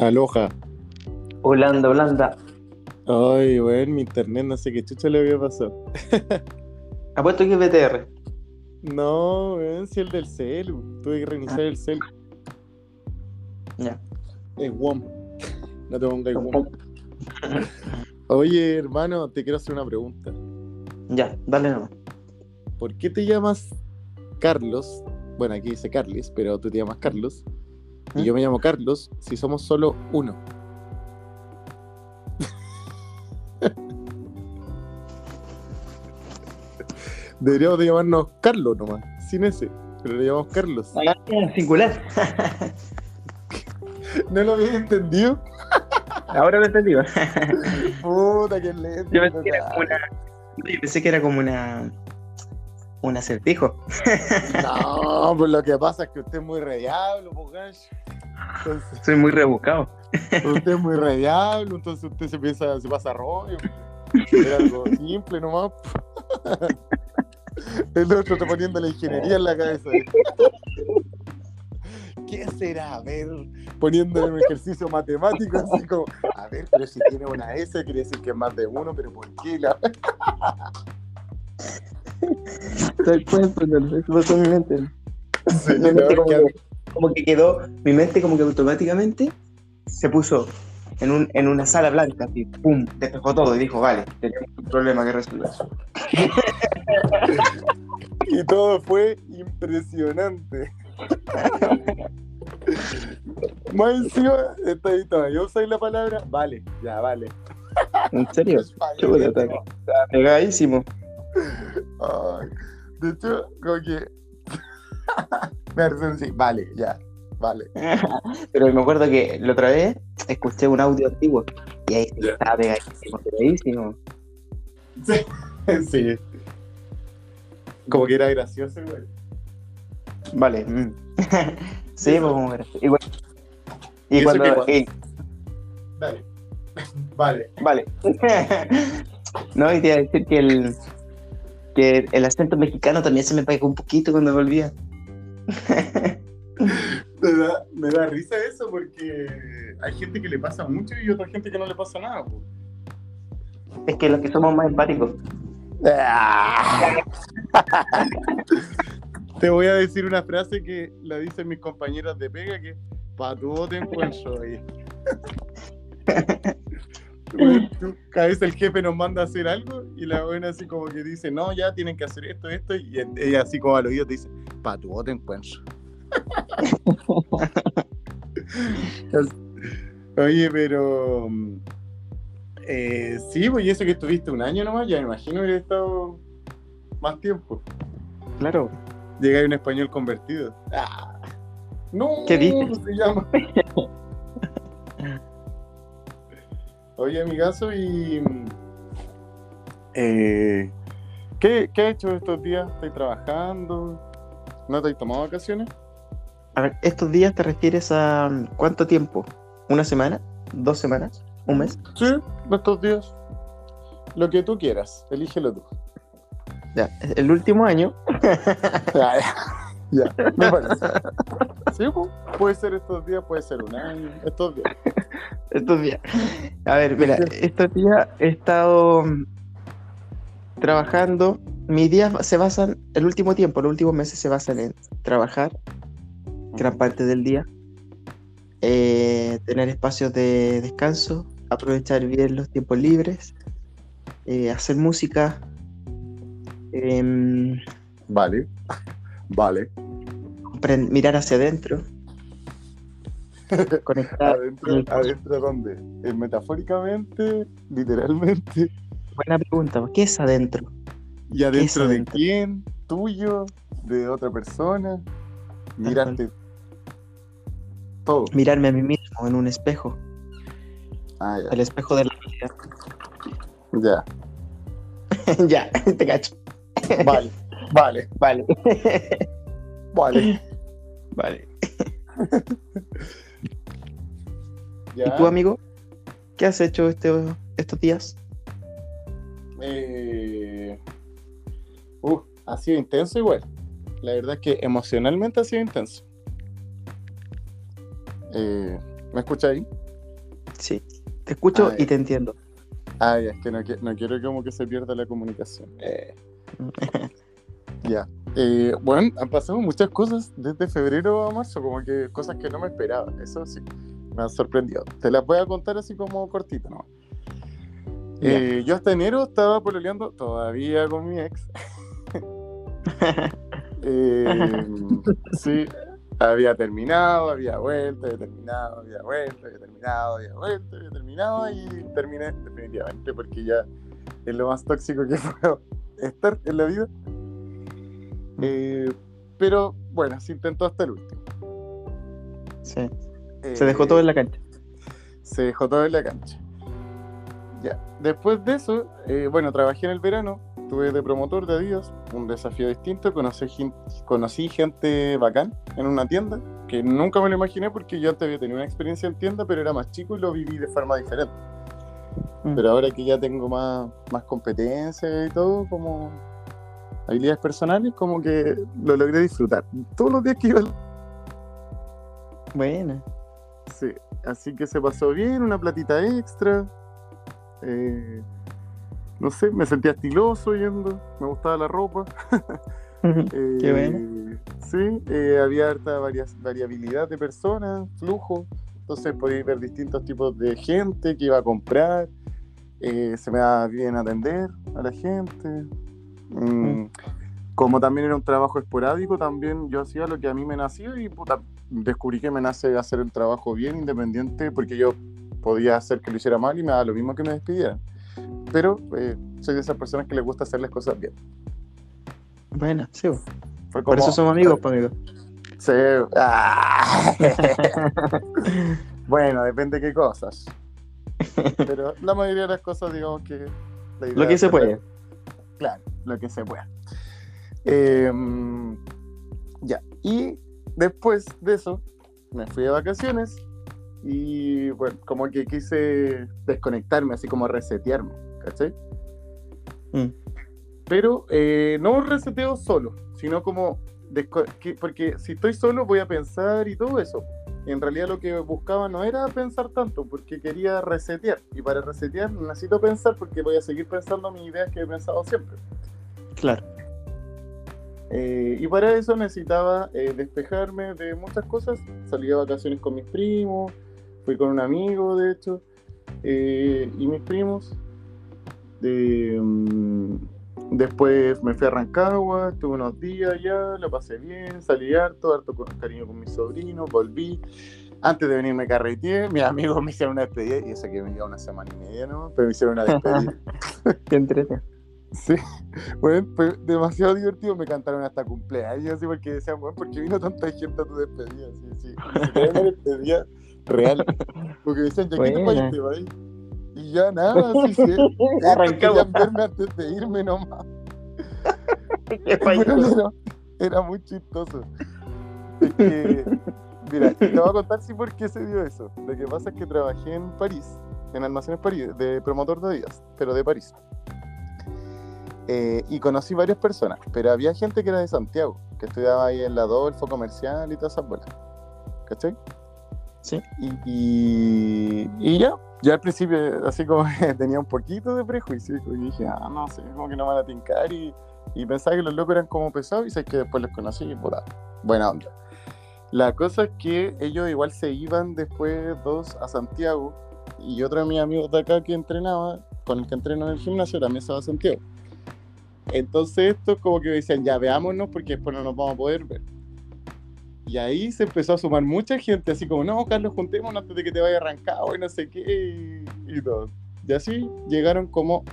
Aloha. Holanda, Holanda. Ay, weón, mi internet no sé qué chucha le había pasado. Apuesto que es BTR. No, weón, si el del celu. Tuve que reiniciar el celu. Ya. Es WOM. No te pongas WOM. Oye, hermano, te quiero hacer una pregunta. Ya, dale nomás. ¿Por qué te llamas Carlos? Bueno, aquí dice Carlis, pero tú te llamas Carlos. Y ¿Mm? yo me llamo Carlos si somos solo uno. Deberíamos de llamarnos Carlos nomás, sin ese. Pero le llamamos Carlos. Singular. ¿No lo habías entendido? Ahora lo entendí. Yo Puta, qué lento. pensé que era como una. Yo pensé que era como una. Un acertijo. No, pues lo que pasa es que usted es muy rediablo, pues, gancho. Entonces, Soy muy rebuscado. usted es muy rediablo, entonces usted se piensa, se pasa rollo. Era algo simple nomás. El otro está poniendo la ingeniería en la cabeza. ¿Qué será? A ver, poniéndole un ejercicio matemático así como, a ver, pero si tiene una S quiere decir que es más de uno, pero ¿por qué? La... Tal cual, no, eso pasó en mi mente. Sí, Mi mente no, como, que- quedó, mi mente como que automáticamente se puso en, un, en una sala blanca, así, pum, despejó todo y dijo, vale, tenemos un problema que resolver. Y todo fue impresionante. Más encima, está ahí todavía usáis la palabra, vale, ya, vale. ¿En serio? Espagueti, Chuta, está, ¿no? está pegadísimo. Ay, de hecho, como que. Sí, vale, ya, vale. Pero me acuerdo que la otra vez escuché un audio antiguo y ahí sí estaba pegadísimo, pegadísimo. Sí. Como que era gracioso, güey. Vale. mm. sí, pues como era. Igual. Y Y eso cuando. que cuando- y- Dale. Vale. vale. no, y te iba a decir que el. Que el acento mexicano también se me pegó un poquito cuando volvía. Me da, me da risa eso porque hay gente que le pasa mucho y otra gente que no le pasa nada. Es que los que somos más empáticos. Te voy a decir una frase que la dicen mis compañeras de pega que pa' tu voto encuentro ahí. Bueno, tú- Cada vez el jefe nos manda a hacer algo y la buena así como que dice, no, ya tienen que hacer esto, esto, y ella así como al oído te dice, pa' tu voto encuentro. Oye, pero mm, eh, sí, pues y eso que estuviste un año nomás, ya me imagino que estado más tiempo. Claro. Llega un español convertido. Ah, no, ¿Qué dices? se llama. Oye, amigazo, y. Eh, ¿qué, ¿Qué has hecho estos días? ¿Estás trabajando? ¿No te has tomado vacaciones? A ver, ¿estos días te refieres a mm, cuánto tiempo? ¿Una semana? ¿Dos semanas? ¿Un mes? Sí, estos días. Lo que tú quieras, elígelo tú. Ya, el último año. Ya, me parece. Sí, puede ser estos días, puede ser un año, estos días. Estos días. A ver, mira, estos días he estado mm, trabajando. Mis días se basan, el último tiempo, los últimos meses se basan en trabajar gran parte del día, eh, tener espacios de descanso, aprovechar bien los tiempos libres, eh, hacer música, em, Vale, vale. Mirar hacia adentro, conectar. ¿Adentro, adentro dónde? ¿Eh, ¿Metafóricamente? ¿Literalmente? Buena pregunta, ¿qué es adentro? ¿Y adentro de quién? ¿Tuyo? ¿De otra persona? Mirarte todo. Mirarme a mí mismo en un espejo, Ah, el espejo de la ya. vida. ya, te cacho. Ya. Vale, vale, Vale. vale. Vale. Ya. ¿Y tú, amigo? ¿Qué has hecho este, estos días? Eh... Uh, ha sido intenso igual. La verdad es que emocionalmente ha sido intenso. Eh, ¿Me escucha ahí? Sí. Te escucho Ah, y te entiendo. Ay, es que no, no quiero como que se pierda la comunicación. Eh, ya. Eh, bueno, han pasado muchas cosas desde febrero a marzo, como que cosas que no me esperaba. Eso sí, me han sorprendido. Te las voy a contar así como cortito, ¿no? Eh, yo hasta enero estaba pololeando todavía con mi ex. Eh, sí, había terminado, había vuelto, había terminado, había vuelto, había terminado, había vuelto, había terminado y terminé definitivamente porque ya es lo más tóxico que puedo estar en la vida. Eh, pero bueno, se intentó hasta el último. Sí. Eh, Se dejó todo en la cancha. se dejó todo en la cancha. Ya. Después de eso, eh, bueno, trabajé en el verano, estuve de promotor de Adidas, un desafío distinto, conocí gente bacán en una tienda, que nunca me lo imaginé porque yo antes había tenido una experiencia en tienda, pero era más chico y lo viví de forma diferente. Mm. Pero ahora que ya tengo más, más competencia y todo, como habilidades personales, como que lo logré disfrutar. Todos los días que iba Buena. Sí, así que se pasó bien, una platita extra. eh, no sé, me sentía estiloso yendo, me gustaba la ropa. eh, Qué bueno. Sí, eh, había harta varias, variabilidad de personas, flujo. Entonces podía ver distintos tipos de gente que iba a comprar. eh, se me daba bien atender a la gente. Mm, Como también era un trabajo esporádico, también yo hacía lo que a mí me nació y puta, descubrí que me nace hacer el trabajo bien independiente porque yo podía hacer que lo hiciera mal y me daba lo mismo que me despidieran. Pero eh, soy de esas personas que les gusta hacer las cosas bien. Buena, sí. Por eso somos amigos, pues, amigo. Sí. Ah. bueno, depende de qué cosas. Pero la mayoría de las cosas, digamos que. la idea Lo que se puede. Claro, lo que se pueda. Em, ya, y después de eso, me fui de vacaciones y, bueno, como que quise desconectarme, así como resetearme, ¿cachai? Mm. Pero eh, no un reseteo solo, sino como, que- porque si estoy solo voy a pensar y todo eso. En realidad lo que buscaba no era pensar tanto, porque quería resetear. Y para resetear necesito pensar porque voy a seguir pensando mis ideas que he pensado siempre. Claro. Eh, y para eso necesitaba eh, despejarme de muchas cosas. Salí de vacaciones con mis primos, fui con un amigo, de hecho, eh, y mis primos. Mm, después me fui a Rancagua, estuve unos días allá, lo pasé bien, salí harto, harto con cariño con mis sobrinos, volví. Antes de venirme carreteé, mis amigos me hicieron una despedida, y eso que me iba una semana y media, ¿no? Pero me hicieron una despedida. Qué entrete. Sí, bueno, fue demasiado divertido. Me cantaron hasta cumpleaños, así porque decían, bueno, ¿por qué vino tanta gente a tu despedida? Sí, sí, una despedida real. Porque decían, ¿ya qué te país? Y ya nada, sí, sí. Querían verme antes de irme nomás. Era, era muy chistoso. Es que, mira, te voy a contar sí por qué se dio eso. Lo que pasa es que trabajé en París, en Almacenes París, de promotor de días, pero de París. Eh, y conocí varias personas, pero había gente que era de Santiago, que estudiaba ahí en la Adolfo Comercial y todas esas bolas. ¿Cachai? Sí. Y, y, y ya, ya al principio así como tenía un poquito de prejuicio y dije, ah, no sé, como que no van a tincar y, y pensaba que los locos eran como pesados y sé que después los conocí y puta, buena onda. La cosa es que ellos igual se iban después dos a Santiago y otro de mis amigos de acá que entrenaba, con el que entreno en el gimnasio, también se va a Santiago. Entonces esto como que decían, ya veámonos porque después no nos vamos a poder ver. Y ahí se empezó a sumar mucha gente, así como, no, Carlos, juntémonos antes de que te vaya arrancado y no sé qué, y, y todo. Y así llegaron como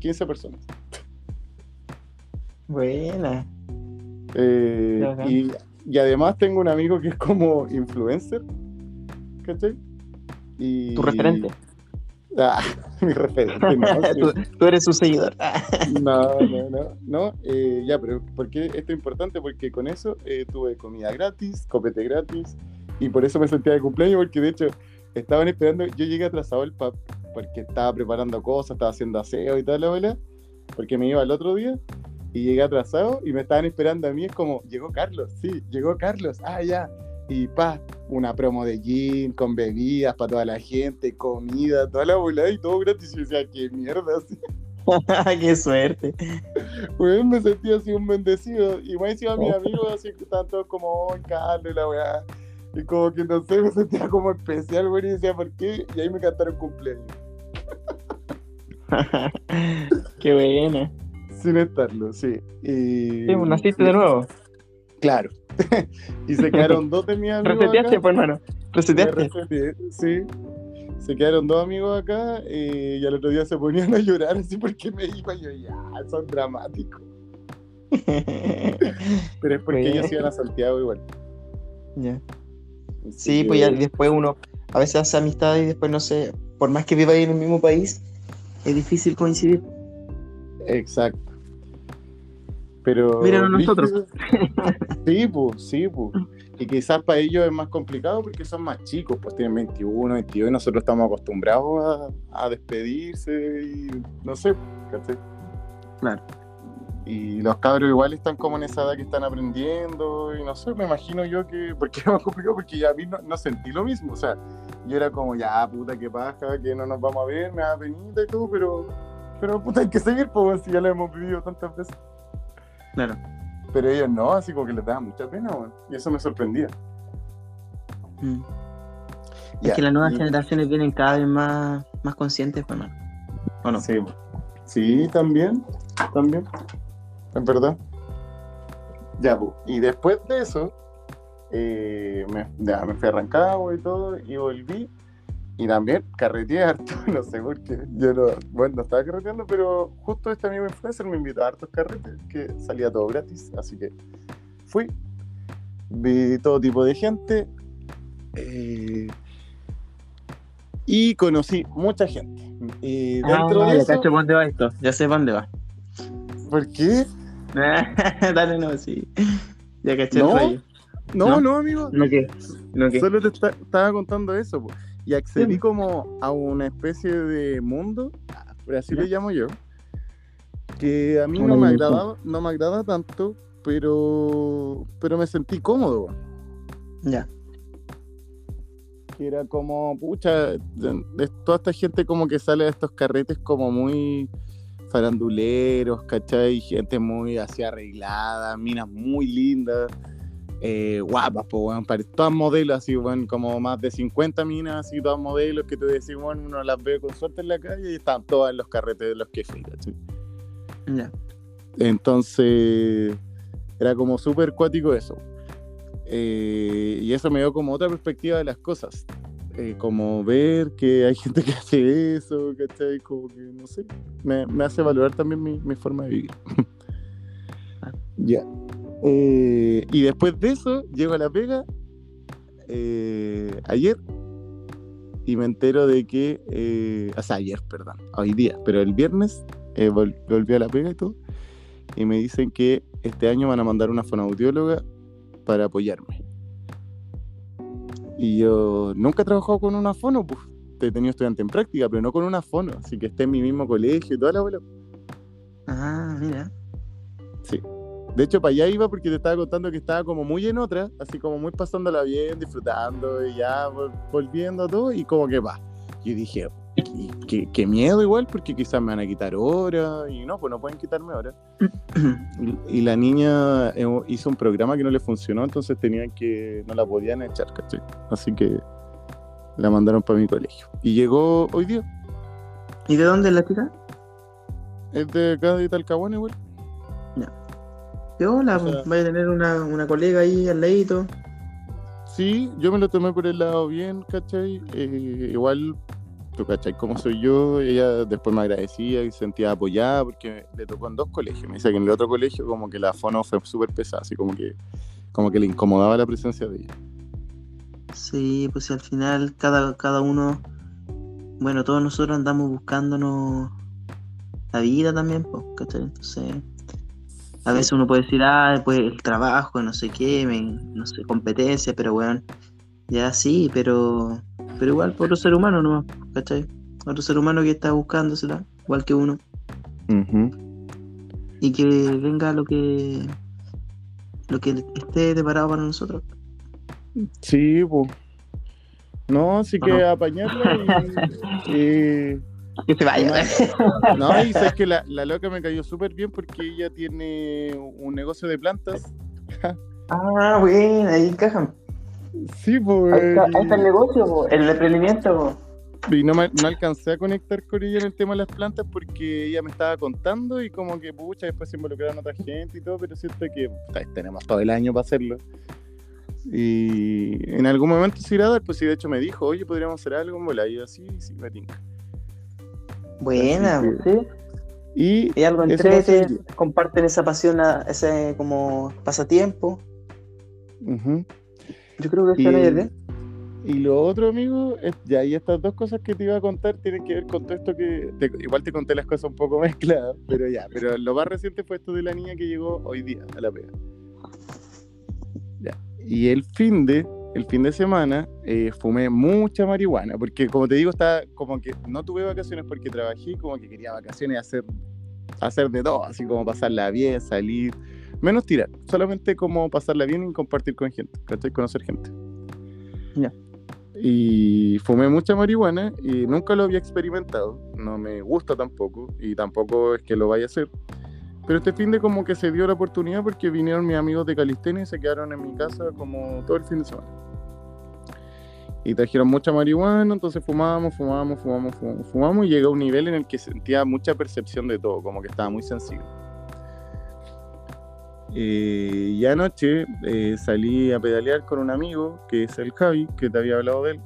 15 personas. Buena. Eh, y, y además tengo un amigo que es como influencer, ¿cachai? Y... Tu referente. Ah, mi referente, no, tú, tú eres su seguidor. No, no, no, no. eh, ya, pero ¿por qué esto es importante? Porque con eso eh, tuve comida gratis, copete gratis, y por eso me sentía de cumpleaños, porque de hecho estaban esperando, yo llegué atrasado al pub, porque estaba preparando cosas, estaba haciendo aseo y tal, la bola, porque me iba el otro día, y llegué atrasado y me estaban esperando a mí, es como, llegó Carlos, sí, llegó Carlos, ah, ya, y pa, una promo de gin con bebidas para toda la gente, comida, toda la bola y todo gratis. Y yo decía, qué mierda, así. Qué suerte. Pues me sentía así un bendecido. Y me decía a mis amigos así que estaban todos como, oh, Carlos, y la weá. Y como que no sé, me sentía como especial, güey, y decía, ¿por qué? Y ahí me cantaron cumpleaños. Qué buena. Sin estarlo, sí. Y... Sí, pues, naciste de nuevo. Claro. y se quedaron dos de mis amigos. Reseteaste, acá. pues, hermano. Reseteaste. sí. Se quedaron dos amigos acá eh, y al otro día se ponían a llorar así porque me iba y yo, ya, son dramáticos. Pero es porque ellos iban a Santiago igual. Ya. Sí, pues ya después uno a veces hace amistad y después no sé, por más que viva ahí en el mismo país, es difícil coincidir. Exacto. Pero. Míranos nosotros. Sí, pues, sí, pues. Y quizás para ellos es más complicado porque son más chicos, pues tienen 21, 22 y nosotros estamos acostumbrados a, a despedirse y no sé, ¿cachai? Claro. Y los cabros igual están como en esa edad que están aprendiendo y no sé, me imagino yo que, porque es más complicado porque ya a mí no, no sentí lo mismo, o sea, yo era como ya puta que paja, que no nos vamos a ver, me da penita y todo, pero, pero puta hay que seguir, pues si ya lo hemos vivido tantas veces. Claro. Pero ellos no, así como que les daba mucha pena, weón. Y eso me sorprendía. Mm. Es que las nuevas y- generaciones vienen cada vez más, más conscientes, pues, hermano. ¿O no? Sí, sí, también, también. Es verdad. Ya, pues. Y después de eso, eh, me, ya, me fui a Rancagua y todo, y volví. Y también carreteé harto, no sé por qué. Yo no, bueno, no estaba carreteando, pero justo este amigo influencer me invitó a hartos carretes, que salía todo gratis, así que fui. Vi todo tipo de gente. eh, y conocí mucha gente. Y dentro Ah, de eso, dónde va esto. Ya sé dónde va. ¿por qué? Dale, no, sí. Ya caché No. el rollo. No, ¿No? no, amigo. No, ¿qué? No, ¿qué? Solo te esta- estaba contando eso. po. Y accedí como a una especie de mundo, por así le llamo yo, que a mí no me agradaba, no me agrada tanto, pero, pero me sentí cómodo. Ya. Que era como, pucha, toda esta gente como que sale de estos carretes como muy faranduleros, ¿cachai? Gente muy así arreglada, minas muy lindas, eh, guapas, pues, weón, pare- todas modelos así, weón, como más de 50 minas así, todas modelos que tú decís, bueno, uno las ve con suerte en la calle y están todas en los carretes de los que. Ya. Entonces, era como súper cuático eso. Eh, y eso me dio como otra perspectiva de las cosas. Eh, como ver que hay gente que hace eso, ¿cachai? Como que, no sé, me, me hace valorar también mi, mi forma de vivir. ya. Eh, y después de eso, llego a la pega eh, ayer y me entero de que, eh, o sea, ayer, perdón, hoy día, pero el viernes eh, vol- volví a la pega y todo, y me dicen que este año van a mandar una fonoaudióloga para apoyarme. Y yo nunca he trabajado con una fono, pues he tenido estudiante en práctica, pero no con una fono, así que esté en mi mismo colegio y toda la bola. Ah, mira. Sí. De hecho, para allá iba porque te estaba contando que estaba como muy en otra, así como muy pasándola bien, disfrutando y ya vol- volviendo a todo, y como que va. Yo dije, qué, qué- qué miedo igual, porque quizás me van a quitar horas, y no, pues no pueden quitarme horas. Y, y la niña eh, hizo un programa que no le funcionó, entonces tenían que, no la podían echar, ¿cachai? Así que la mandaron para mi colegio. Y llegó hoy día, ¿Y de dónde es la chica? es de acá de Talcahuano igual. Hola, O sea- pues, vaya a tener una, una colega ahí al ladito. Sí, yo me lo tomé por el lado bien, ¿cachai? Eh, igual, tú, ¿cachai? Como soy yo, ella después me agradecía y se sentía apoyada porque le tocó en dos colegios. Me dice que en el otro colegio como que la fono fue súper pesada, así como que, como que le incomodaba la presencia de ella. Sí, pues al final cada, cada uno, bueno, todos nosotros andamos buscándonos la vida también, pues, ¿cachai? Entonces, a veces uno puede decir, ah, pues el trabajo, no sé qué, me- no sé, competencia, pero bueno, ya sí, pero, pero igual, por otro ser humano, ¿no? ¿cachai? Otro ser humano que está buscándosela, igual que uno, Ujú. y que venga lo que, lo que esté deparado para nosotros. Sí, pues. No, así que apañarla y, y- Que se vaya. No, y sabes que la, la loca me cayó súper bien porque ella tiene un negocio de plantas. Ah, bueno, ahí encajan. Sí, pues. Ahí está, ahí está el negocio, po, el emprendimiento. po. Y no, me- no alcancé a conectar con ella en el tema de las plantas porque ella me estaba contando y como que, pucha, después se involucraron otra gente y todo, pero siento que tenemos todo el año para hacerlo. Y en algún momento se irá a dar, pues sí, de hecho me dijo, oye, podríamos hacer algo en bola. Y yo así, sí, me tinca. Buena, sí. Y Y algo ser- comparten esa pasión, a- ese como pasatiempo. ujú. Yo creo que Y- eso no es bien. Y lo otro, amigo, es, ya, y estas dos cosas que te iba a contar tienen que ver con todo esto que. te- igual te conté las cosas un poco mezcladas, pero ya. Pero lo más reciente fue esto de la niña que llegó hoy día a la pega. Ya. Y el fin de. El fin de semana eh, fumé mucha marihuana, porque como te digo, estaba como que no tuve vacaciones porque trabajé, como que quería vacaciones hacer, hacer de todo, así como pasarla bien, salir, menos tirar, solamente como pasarla bien y compartir con gente, ¿cachai? Conocer gente. Ya. Y fumé mucha marihuana y nunca lo había experimentado. No me gusta tampoco y tampoco es que lo vaya a hacer. Pero este fin de como que se dio la oportunidad porque vinieron mis amigos de Calistenia y se quedaron en mi casa como todo el fin de semana. Y trajeron mucha marihuana, entonces fumábamos, fumábamos, fumábamos, fumábamos, fumábamos y llegué a un nivel en el que sentía mucha percepción de todo, como que estaba muy sensible. Eh, y anoche eh, salí a pedalear con un amigo que es el Javi, que te había hablado de él.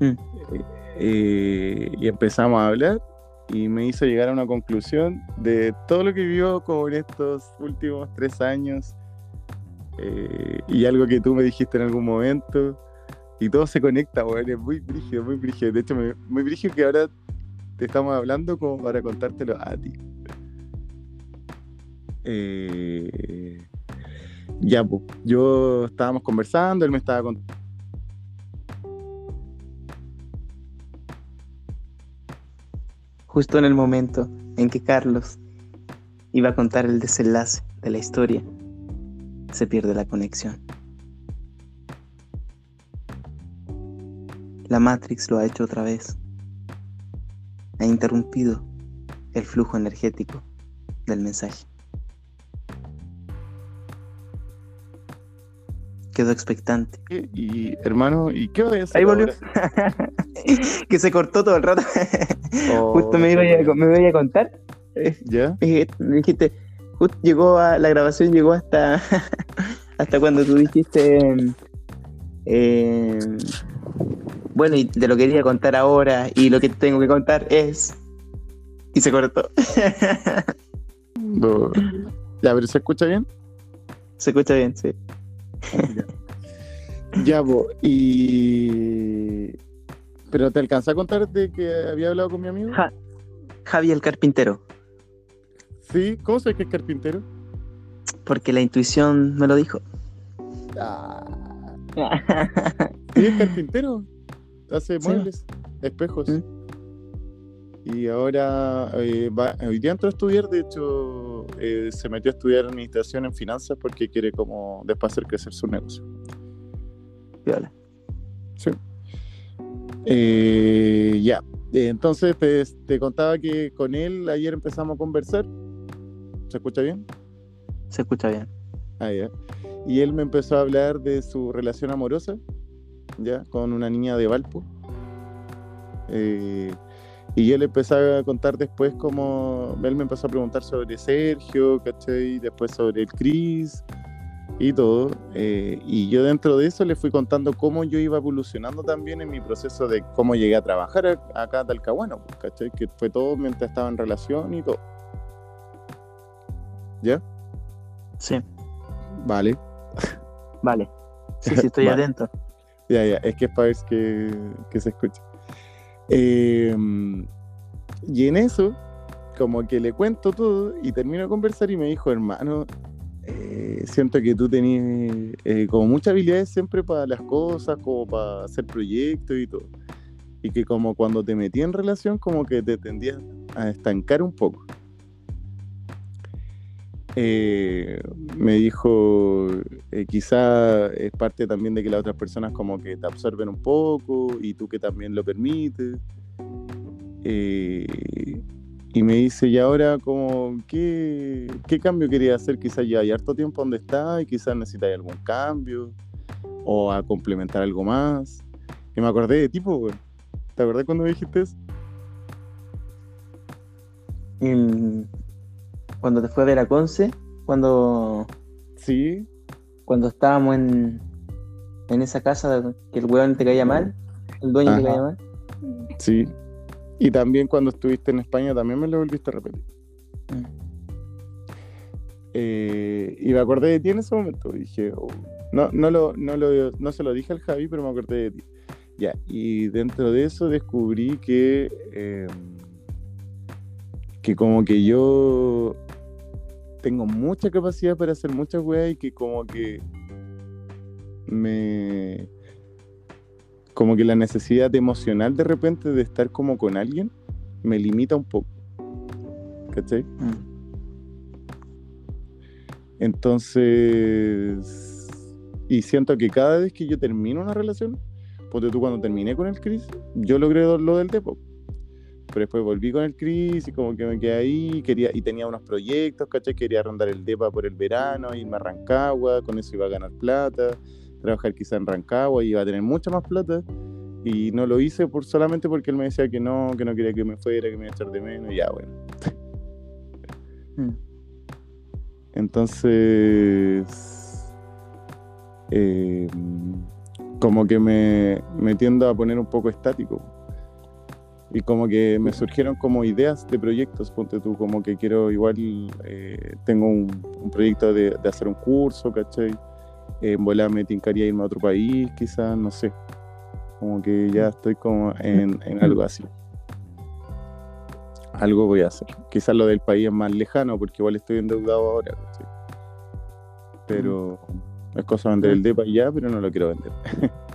Mm. Eh, eh, y empezamos a hablar y me hizo llegar a una conclusión de todo lo que vivió con estos últimos tres años eh, y algo que tú me dijiste en algún momento. Y todo se conecta, weón, es muy brígido, muy brígido. De hecho, muy brígido que ahora te estamos hablando como para contártelo a ti. Eh, ya, pues, yo estábamos conversando, él me estaba contando. Justo en el momento en que Carlos iba a contar el desenlace de la historia, se pierde la conexión. La Matrix lo ha hecho otra vez. Ha interrumpido el flujo energético del mensaje. Quedó expectante. Y hermano, ¿y qué voy a hacer? Ahí volvió. que se cortó todo el rato. Oh, Justo me iba a, me iba a contar. Eh, ¿Ya? Me dijiste- me dijiste, justo llegó a, la grabación llegó hasta hasta cuando tú dijiste em, bueno y te lo quería contar ahora y lo que tengo que contar es y se cortó No. Ya, pero ¿se escucha bien? se escucha bien sí Ya, po, y... ¿Pero te alcancé a contar de que había hablado con mi amigo? Ja- Javi el carpintero Sí, ¿cómo sabes que es carpintero? porque la intuición me lo dijo Ah, sí, es carpintero. Hace Sí. muebles, espejos. Mm. Y ahora eh, va, hoy día entró a estudiar, de hecho, eh, se metió a estudiar administración en finanzas porque quiere como después hacer crecer su negocio. Piola. Sí. Eh, ya, entonces te, te contaba que con él ayer empezamos a conversar. ¿Se escucha bien? se escucha bien Ah, ya. Y él me empezó a hablar de su relación amorosa, ya, con una niña de Valpo. Eh, y yo le empecé a contar después cómo él me empezó a preguntar sobre Sergio, ¿cachai? Después sobre el Cris y todo. Eh, y yo dentro de eso le fui contando cómo yo iba evolucionando también en mi proceso de cómo llegué a trabajar acá a Talcahuano, ¿cachai? Que fue todo mientras estaba en relación y todo. ¿Ya? sí Vale. vale sí sí estoy Vale. atento Ya, ya, es que es para ver que, que se escuche. Eh, y en eso, como que le cuento todo y termino de conversar y me dijo, hermano, eh, siento que tú tenías eh, como muchas habilidades siempre para las cosas, como para hacer proyectos y todo. Y que como cuando te metí en relación, como que te tendías a estancar un poco. Eh, me dijo, eh, quizá es parte también de que las otras personas como que te absorben un poco y tú que también lo permites. Eh, y me dice, y ahora como, ¿qué, qué cambio quería hacer? Quizás ya hay harto tiempo donde está y quizás necesitas algún cambio o a complementar algo más. Y me acordé de tipo. ¿Te acordás cuando me dijiste eso? Cuando te fue a ver a Conce, cuando. Sí. Cuando estábamos en, en esa casa que el weón te caía mal, el dueño te caía mal. Sí. Y también cuando estuviste en España también me lo volviste a repetir. Mm. Eh, y me acordé de ti en ese momento. Dije, oh, no, no, lo, no, lo, no se lo dije al Javi, pero me acordé de ti. Ya, y dentro de eso descubrí que, em, que como que yo tengo mucha capacidad para hacer muchas weas y que como que me... Como que la necesidad emocional de repente de estar como con alguien me limita un poco. ¿Cachai? Mm. Entonces... Y siento que cada vez que yo termino una relación, porque tú cuando terminé con el Chris, yo logré lo del Depo. Pero después volví con el Chris y como que me quedé ahí quería, y tenía unos proyectos, ¿cachai? Quería rondar el DEPA por el verano, irme a Rancagua, con eso iba a ganar plata, trabajar quizá en Rancagua y iba a tener mucha más plata. Y no lo hice por, solamente porque él me decía que no, que no quería que me fuera, que me iba a echar de menos, y ya bueno. Hmm. Entonces, eh, como que me, me tiendo a poner un poco estático y como que me surgieron como ideas de proyectos, ponte tú, como que quiero igual, eh, tengo un, proyecto de, hacer un curso, ¿cachai? En volar me tincaría irme a otro país, quizás, no sé, como que ya estoy como en, algo así. Algo voy a hacer. Quizás lo del país es más lejano, porque igual estoy endeudado ahora, ¿cachai? Pero es cosa de vender el DEPA ya, pero no lo quiero vender.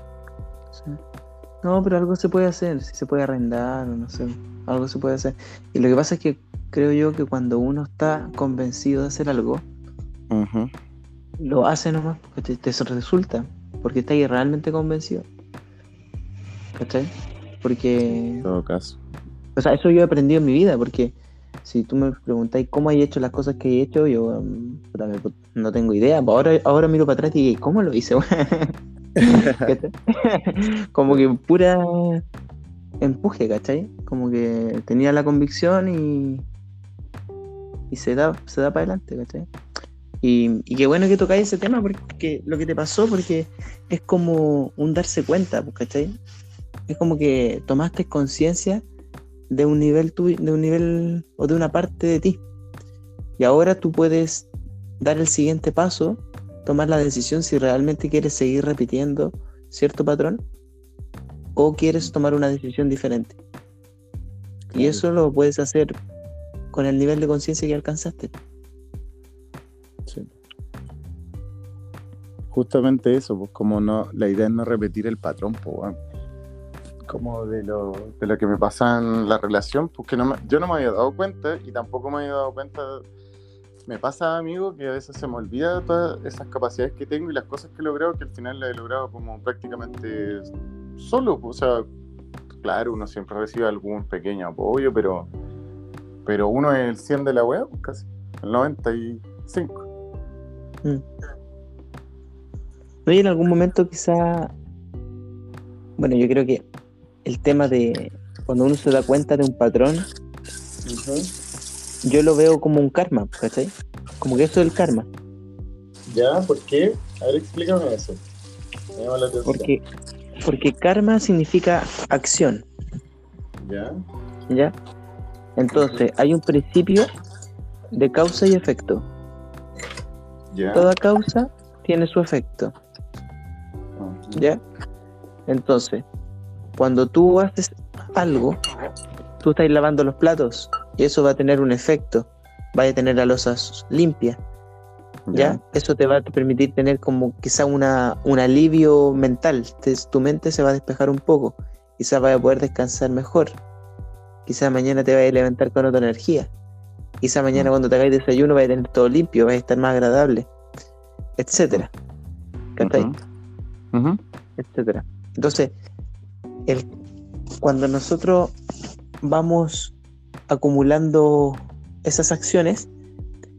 No, pero algo se puede hacer, si se puede arrendar, no sé, algo se puede hacer. Y lo que pasa es que creo yo que cuando uno está convencido de hacer algo, lo hace nomás, porque te, resulta, porque está ahí realmente convencido. ¿Cachai? Porque... En todo caso. O sea, eso yo he aprendido en mi vida, porque si tú me preguntáis cómo he hecho las cosas que he hecho, yo um, no tengo idea. Ahora, ahora miro para atrás y digo, ¿cómo lo hice? como que pura empuje, ¿cachai? Como que tenía la convicción y, y se da, se da para adelante, ¿cachai? Y, y qué bueno que tocáis ese tema, porque lo que te pasó, porque es como un darse cuenta, pues, ¿cachai? Es como que tomaste conciencia de un nivel de un nivel o de una parte de ti. Y ahora tú puedes dar el siguiente paso tomar la decisión si realmente quieres seguir repitiendo cierto patrón o quieres tomar una decisión diferente. Y eso lo puedes hacer con el nivel de conciencia que alcanzaste. Sí. Justamente eso, pues como no, la idea es no repetir el patrón, pues, como de lo, de lo que me pasa en la relación, porque no yo no me había dado cuenta y tampoco me había dado cuenta me pasa, amigo, que a veces se me olvida todas esas capacidades que tengo y las cosas que he logrado, que al final las he logrado como prácticamente solo. O sea, claro, uno siempre recibe algún pequeño apoyo, pero, pero uno es el 100 de la web, pues, casi, el 95. Mm. Oye, en algún momento quizá, bueno, yo creo que el tema de cuando uno se da cuenta de un patrón, yo lo veo como un karma, ¿cachai? Como que eso es el karma. ¿Ya? ¿Por qué? A ver, explícame eso. Me llama la atención. Porque, porque karma significa acción. ¿Ya? ¿Ya? Entonces, hay un principio de causa y efecto. ¿Ya? Toda causa tiene su efecto. ¿Ya? Entonces, cuando tú haces algo, tú estás lavando los platos y eso va a tener un efecto, vaya a tener la losa limpia. ¿Ya? Eso te va a permitir tener como quizá una, un alivio mental. tu mente se va a despejar un poco. Quizás vaya a poder descansar mejor. Quizás mañana te vaya a levantar con otra energía. Esa mañana cuando te hagáis desayuno vais a tener todo limpio, vais a estar más agradable, etcétera. Etcétera. Entonces, el, cuando nosotros vamos acumulando esas acciones,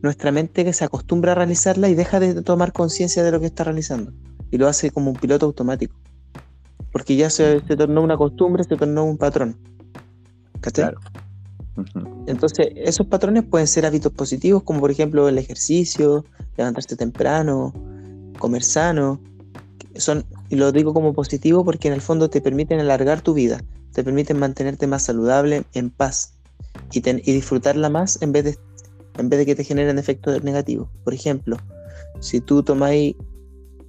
nuestra mente que se acostumbra a realizarla y deja de tomar conciencia de lo que está realizando. Y lo hace como un piloto automático. Porque ya se, se tornó una costumbre, se tornó un patrón. ¿Cachai? Claro. Entonces, esos patrones pueden ser hábitos positivos, como por ejemplo el ejercicio, levantarse temprano, comer sano. Son, y lo digo como positivo porque en el fondo te permiten alargar tu vida, te permiten mantenerte más saludable, en paz y, ten- y disfrutarla más en vez, de, en vez de que te generen efectos negativos. Por ejemplo, si tú tomáis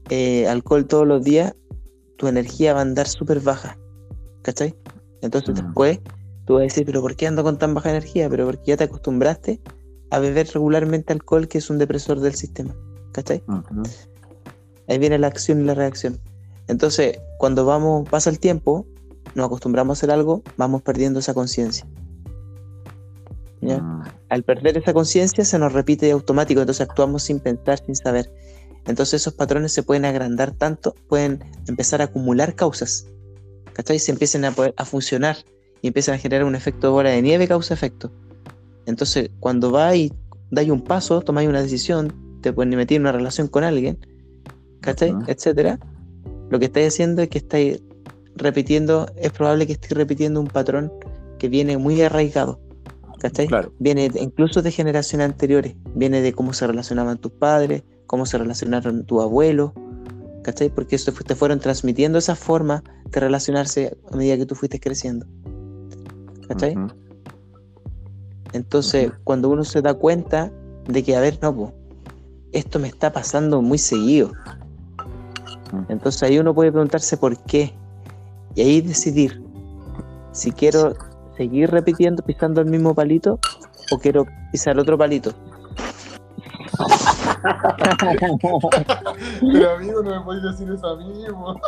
eh, alcohol todos los días, tu energía va a andar súper baja. ¿Cachai? Entonces Mm. después tú vas a decir, pero ¿por qué ando con tan baja energía? Pero porque ya te acostumbraste a beber regularmente alcohol, que es un depresor del sistema. ¿Cachai? Ujú. Ahí viene la acción y la reacción. Entonces, cuando vamos, pasa el tiempo, nos acostumbramos a hacer algo, vamos perdiendo esa conciencia. ¿Ya? Al perder esa conciencia se nos repite automático, entonces actuamos sin pensar, sin saber. Entonces esos patrones se pueden agrandar tanto, pueden empezar a acumular causas. ¿Cachai? Se empiezan a, poder- a funcionar y empiezan a generar un efecto de bola de nieve causa-efecto. Entonces, cuando va y dais un paso, tomáis una decisión, te pueden meter en una relación con alguien, ¿cachai? Etcétera. Lo que estáis haciendo es que estáis repitiendo, es probable que estéis repitiendo un patrón que viene muy arraigado, ¿cachai? Claro. Viene de- incluso de generaciones anteriores, viene de cómo se relacionaban tus padres, cómo se relacionaron tus abuelos, ¿cachai? Porque eso te fueron transmitiendo esa forma de relacionarse a medida que tú fuiste creciendo, ¿cachai? Entonces, cuando uno se da cuenta de que, a ver, no, po, esto me está pasando muy seguido. Entonces ahí uno puede preguntarse por qué. Y ahí decidir si quiero seguir repitiendo, pisando el mismo palito, o quiero pisar otro palito. Pero amigo, no me podéis decir eso a mí, po.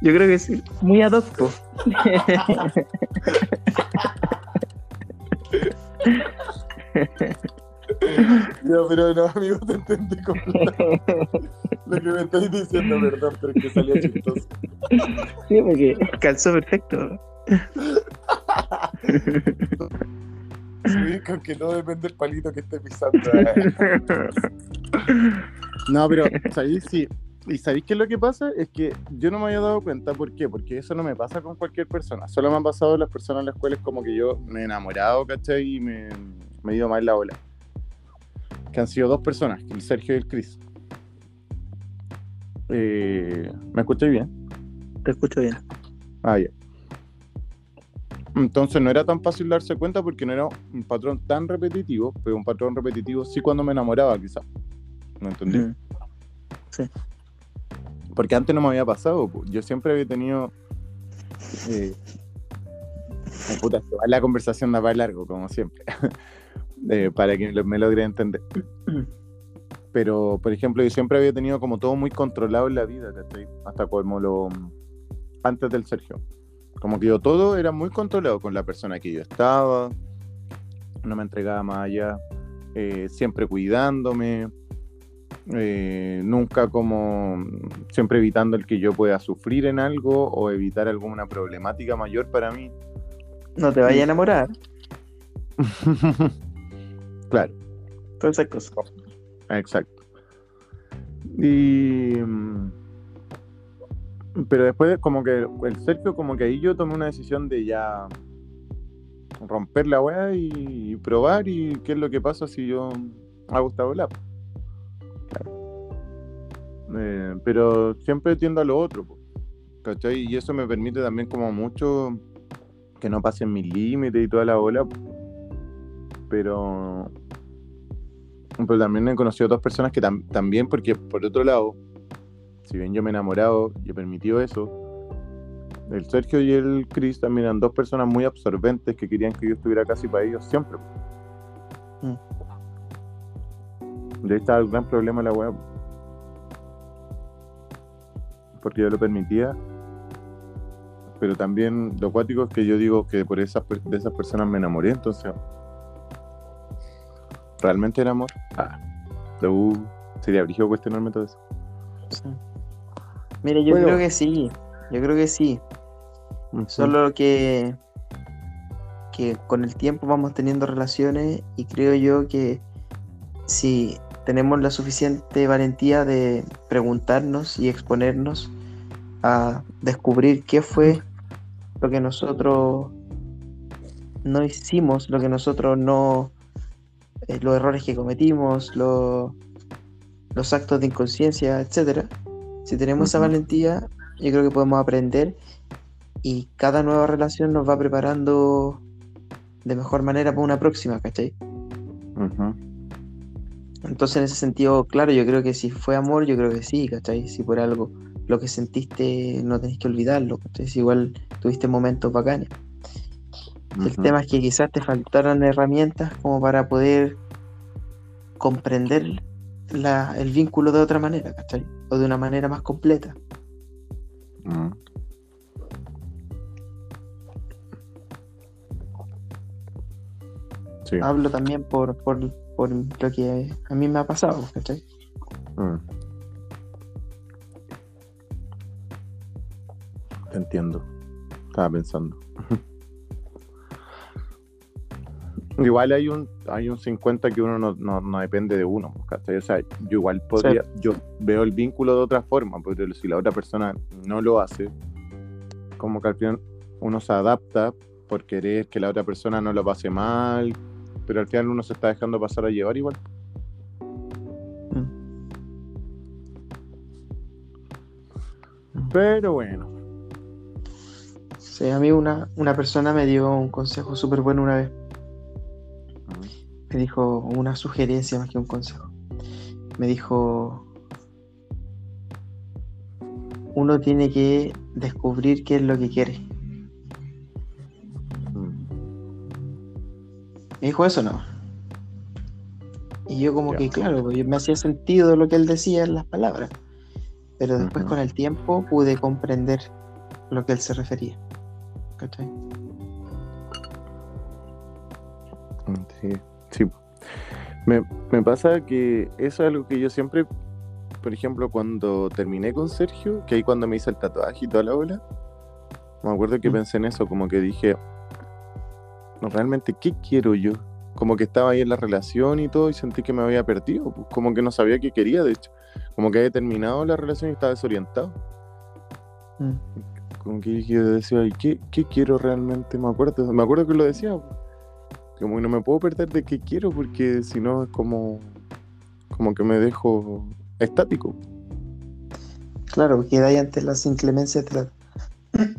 Yo creo que sí, muy adopto. Ya, pero no, amigo, te entendí completamente. Lo que me estáis diciendo, perdón, pero es que salió chistoso. Sí, porque calzó perfecto. Con que no depende el palito que esté pisando. eh. No, pero ¿sabéis? Sí. ¿Y sabéis qué es lo que pasa? Es que yo no me había dado cuenta. ¿Por qué? Porque eso no me pasa con cualquier persona. Solo me han pasado las personas en las cuales como que yo me he enamorado, ¿cachai? Y me, me he ido mal la ola. Que han sido dos personas, el Sergio y el Chris. Eh, ¿Me escucháis bien? Te escucho bien. Ah, ya. Entonces no era tan fácil darse cuenta porque no era un patrón tan repetitivo, pero un patrón repetitivo sí cuando me enamoraba, quizás. ¿No entendí? Mm. Porque antes no me había pasado. po. Yo siempre había tenido. Eh, puta, se va la conversación da para largo, como siempre. Eh, para que me logre entender. Pero, por ejemplo, yo siempre había tenido como todo muy controlado en la vida, ¿cachai? Hasta como lo. Antes del Sergio. Como que yo todo era muy controlado con la persona que yo estaba. No me entregaba más allá. eh, siempre cuidándome. eh, nunca como. Siempre evitando el que yo pueda sufrir en algo o evitar alguna problemática mayor para mí. No te vayas a enamorar. claro. Todas esas cosas. Exacto. Y. Pero después, como que el Sergio, como que ahí yo tomé una decisión de ya romper la weá y, y probar y qué es lo que pasa si yo hago esta bola. Eh, pero siempre tiendo a lo otro, po, ¿cachai? Y eso me permite también como mucho que no pasen mis límites y toda la bola. po. Pero pero también he conocido otras personas que tam- también, porque por otro lado, si bien yo me he enamorado y he permitido eso, el Sergio y el Chris también eran dos personas muy absorbentes que querían que yo estuviera casi para ellos siempre. Mm. De ahí está el gran problema de la web. Porque yo lo permitía. Pero también lo cuático es que yo digo que por esas, de esas personas me enamoré, entonces ¿Realmente era amor? Ah, uh, sería brígido cuestionarme todo eso. Sí. Mire, yo Bueno. creo que sí. Yo creo que sí. Solo que, que con el tiempo vamos teniendo relaciones y creo yo que si tenemos la suficiente valentía de preguntarnos y exponernos a descubrir qué fue lo que nosotros no hicimos, lo que nosotros no, eh, los errores que cometimos, lo- los actos de inconsciencia, etcétera. Si tenemos esa valentía, yo creo que podemos aprender y cada nueva relación nos va preparando de mejor manera para una próxima, ¿cachai? Ujú. Entonces, en ese sentido, claro, yo creo que si fue amor, yo creo que sí, ¿cachai? Si por algo lo que sentiste no tenés que olvidarlo, ¿cachai? Si igual tuviste momentos bacanes. El Ujú. tema es que quizás te faltaron herramientas como para poder comprender la- el vínculo de otra manera, ¿cachai? O de una manera más completa. Mm. Sí. Hablo también por, por, por lo que a mí me ha pasado, ¿cachai? Mm. Te entiendo. Estaba pensando. Igual hay un hay un 50 que uno no, no, no depende de uno, pues, ¿cachai? O sea, yo igual podría, yo veo el vínculo de otra forma, pero si la otra persona no lo hace, como que al final uno se adapta por querer que la otra persona no lo pase mal, pero al final uno se está dejando pasar a llevar igual. Pero bueno. Sí, a mí una, una persona me dio un consejo súper bueno una vez. Me dijo una sugerencia más que un consejo. Me dijo, uno tiene que descubrir qué es lo que quiere. Me dijo eso, ¿no? Y yo como Ya. que, claro, pues, me hacía sentido lo que él decía en las palabras. Pero después con el tiempo pude comprender lo que él se refería. ¿Cachai? Sí, sí. Me, me pasa que eso es algo que yo siempre, por ejemplo, cuando terminé con Sergio, que ahí cuando me hice el tatuaje y toda la ola, me acuerdo que Mm. pensé en eso, como que dije, no, realmente, ¿qué quiero yo? Como que estaba ahí en la relación y todo y sentí que me había perdido, pues, como que no sabía qué quería, de hecho. Como que había terminado la relación y estaba desorientado. Mm. Como que yo decía, "Ay, ¿qué, qué quiero realmente? Me acuerdo, me acuerdo que lo decía. Como que no me puedo perder de qué quiero porque si no es como, como que me dejo estático. Claro, queda ahí ante las inclemencias de la-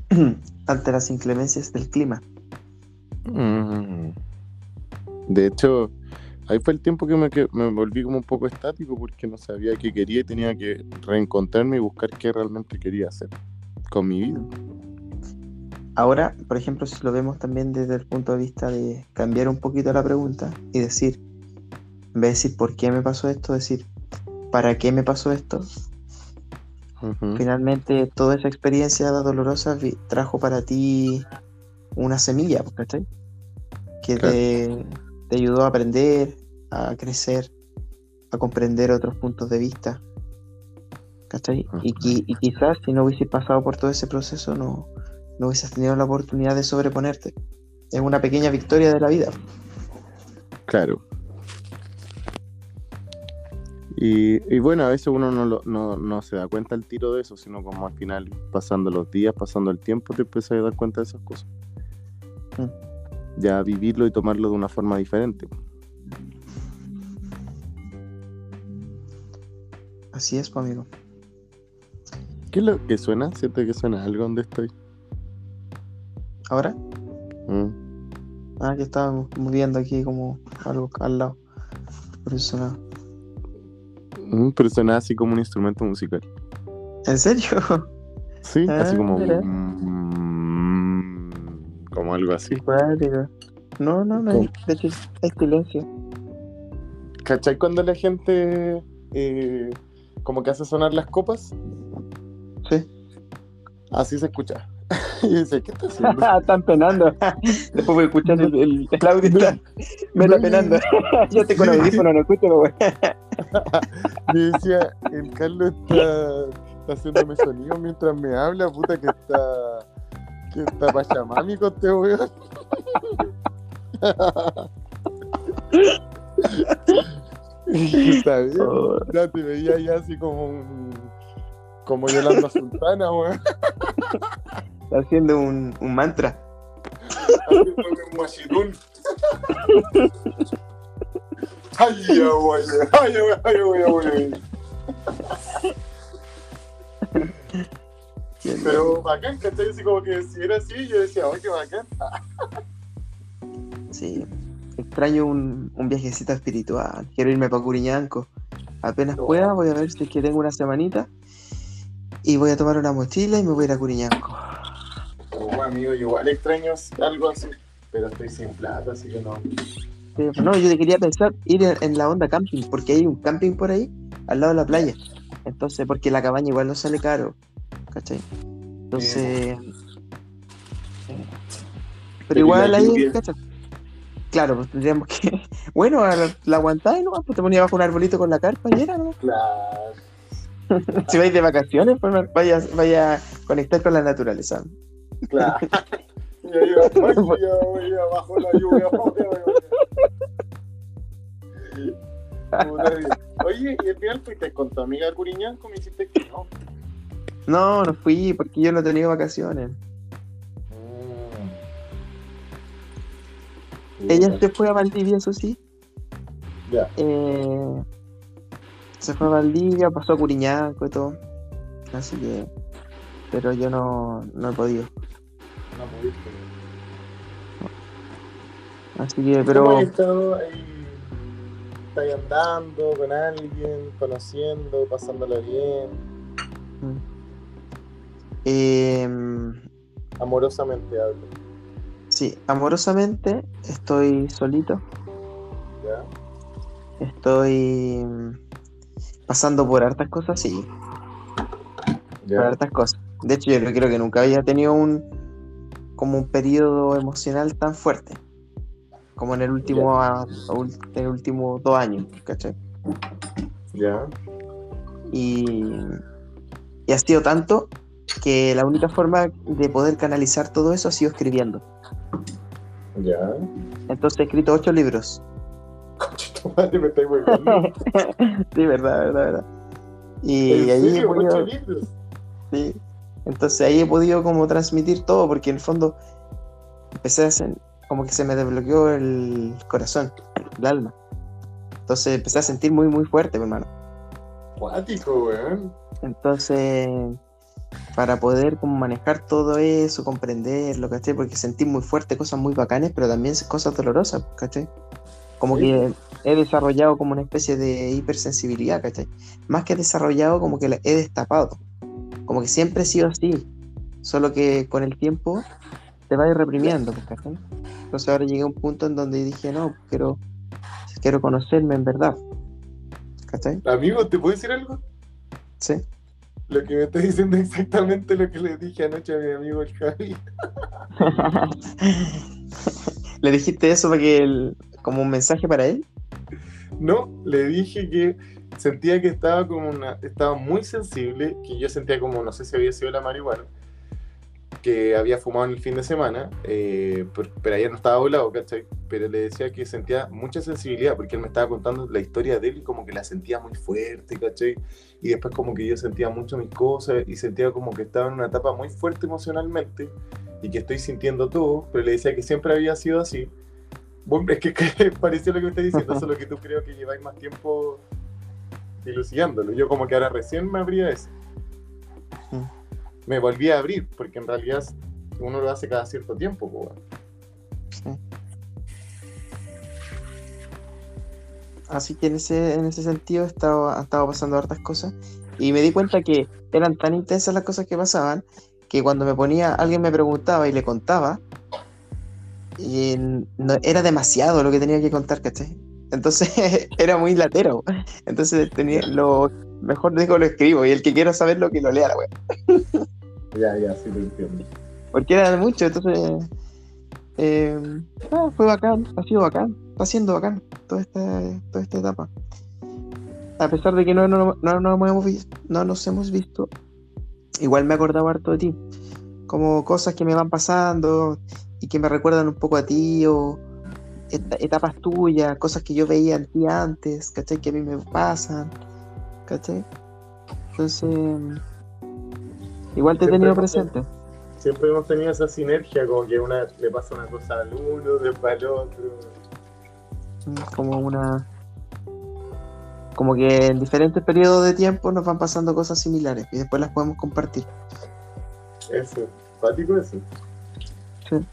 ante las inclemencias del clima. Mm. De hecho, ahí fue el tiempo que me, que me volví como un poco estático porque no sabía qué quería y tenía que reencontrarme y buscar qué realmente quería hacer con mi vida. Ahora, por ejemplo, si lo vemos también desde el punto de vista de cambiar un poquito la pregunta y decir, en vez de decir por qué me pasó esto, decir para qué me pasó esto, finalmente toda esa experiencia dolorosa trajo para ti una semilla, ¿cachai? Que te, te ayudó a aprender, a crecer, a comprender otros puntos de vista. ¿Cachai? Y, Ujú. qui- y quizás si no hubieses pasado por todo ese proceso no, no hubieses tenido la oportunidad de sobreponerte. Es una pequeña victoria de la vida. Claro. Y, y bueno, a veces uno no, lo- no, no se da cuenta al tiro de eso, sino como al final, pasando los días, pasando el tiempo, te empiezas a dar cuenta de esas cosas. Mm. Ya vivirlo y tomarlo de una forma diferente. Así es, pues, amigo. ¿Qué es lo que suena? Siento que suena algo donde estoy. Ahora, Mm. ah, que estábamos moviendo aquí como algo al lado. Por eso sonaba. Mm, pero suena así como un instrumento musical. ¿En serio? Sí, Ah, así como. mm, como algo así. Simpático. No, no, no. De hecho, hay silencio. ¿Cachai cuando la gente eh, como que hace sonar las copas? Sí. Así se escucha. y dice, ¿qué está haciendo? Están penando. Después voy escuchando el, el, el audio. está- Me está penando. Yo estoy con audífono, no escucho, bueno. Me decía, el Carlos está, está haciéndome sonido mientras me habla, puta que está. que está pachamami con este weón. Está bien, Oh. ya te veía ya así como un. como Yolanda Sultana, weón. Está haciendo un, un mantra. Un. Ay, güey. Ay, güey, ay, güey, güey. Pero bacán, ¿cachai? Así como que si era así, yo decía, oye, qué bacán. Sí. Extraño un, un viajecito espiritual. Quiero irme para Curiñanco. Apenas Oh. pueda, voy a ver si es que tengo una semanita. Y voy a tomar una mochila y me voy a ir a Curiñanco. Amigo, yo igual extraño algo así, pero estoy sin plata, así que no. Sí, no, yo quería pensar ir en, en la onda camping, porque hay un camping por ahí, al lado de la playa. Entonces, porque la cabaña igual no sale caro, ¿cachai? Entonces... eh, Pero igual ahí. ¿cachai? Claro, pues tendríamos que... Bueno, la, aguantáis, ¿no? Pues te ponías bajo un arbolito con la carpa y era, ¿no? Claro. Si vais de vacaciones, pues vaya, vaya a conectar con la naturaleza. Claro. Y yo iba, ay, yo iba bajo la lluvia. Oye, y al final fuiste con tu amiga Curiñanco, me dijiste que no. No, no fui porque yo no he tenido vacaciones. Ella se fue a Valdivia, eso sí. Ya. Eh, se fue a Valdivia, pasó a Curiñaco y todo. Así que. Pero yo no, no he podido. No pudiste. Así que, ¿Cómo pero. has estado ahí? ¿Estás andando con alguien, conociendo, pasándola bien, mm. Eh, amorosamente hablo? sí, amorosamente estoy solito. ¿Ya? Estoy pasando por hartas cosas, sí, por hartas cosas. De hecho, yo no creo que nunca había tenido un como un periodo emocional tan fuerte como en el último ul- en el último dos años, ¿cachai? ¿Ya? Y, y ha sido tanto que la única forma de poder canalizar todo eso ha sido escribiendo. ¿Ya? Entonces he escrito ocho libros. Madre, me volviendo. sí, verdad, verdad, verdad. Y ¿En ahí he podido, ¿Ocho libros? sí. Entonces ahí he podido como transmitir todo, porque en el fondo empecé a hacer, como que se me desbloqueó el corazón, el alma. Entonces empecé a sentir muy, muy fuerte, mi hermano. Cuático, weón. Entonces, para poder como manejar todo eso, comprenderlo, ¿cachai? Porque sentí muy fuerte cosas muy bacanes, pero también cosas dolorosas, ¿cachai? Como Sí, que he desarrollado como una especie de hipersensibilidad, ¿cachai? Más que desarrollado, como que la he destapado. Como que siempre he sido así, solo que con el tiempo te vas reprimiendo, pues, ¿cachai? Entonces ahora llegué a un punto en donde dije, no, quiero, quiero conocerme en verdad, ¿cachai? Amigo, ¿te puedo decir algo? Sí. Lo que me estás diciendo es exactamente lo que le dije anoche a mi amigo el Javi. ¿Le dijiste eso para que el- como un mensaje para él? No, le dije que sentía que estaba como una, estaba muy sensible, que yo sentía como, no sé si había sido la marihuana, que había fumado en el fin de semana, eh, por- pero ayer no estaba volado, ¿cachai? Pero le decía que sentía mucha sensibilidad, porque él me estaba contando la historia de él y como que la sentía muy fuerte, ¿cachai? Y después como que yo sentía mucho mis cosas y sentía como que estaba en una etapa muy fuerte emocionalmente y que estoy sintiendo todo, pero le decía que siempre había sido así. Bueno, es que, que pareció lo que me estás diciendo, solo que tú creo que lleváis más tiempo dilucidándolo. Yo como que ahora recién me abría eso. Mm. Me volví a abrir, porque en realidad uno lo hace cada cierto tiempo. Así que en ese, en ese sentido he estado, estado pasando hartas cosas. Y me di cuenta que eran tan intensas las cosas que pasaban que cuando me ponía, alguien me preguntaba y le contaba, y no, era demasiado lo que tenía que contar, ¿cachai? Entonces era muy latero. Entonces tenía lo mejor digo lo escribo y el que quiera saber lo que lo lea la wea. Ya, ya, sí lo entiendo. porque era mucho, entonces eh, ah, fue bacán, ha sido bacán, está siendo bacán toda esta, toda esta etapa. A pesar de que no, no, no, no nos hemos visto, no nos hemos visto, igual me acordaba harto de ti, como cosas que me van pasando y que me recuerdan un poco a ti o etapas tuyas, cosas que yo veía en ti antes, ¿cachai? Que a mí me pasan, ¿cachai? Entonces, igual te he tenido hemos presente. Siempre hemos tenido esa sinergia, como que una le pasa una cosa al uno, después al otro. Mm, como una como que en diferentes periodos de tiempo nos van pasando cosas similares y después las podemos compartir. Eso, cuático eso. Sí.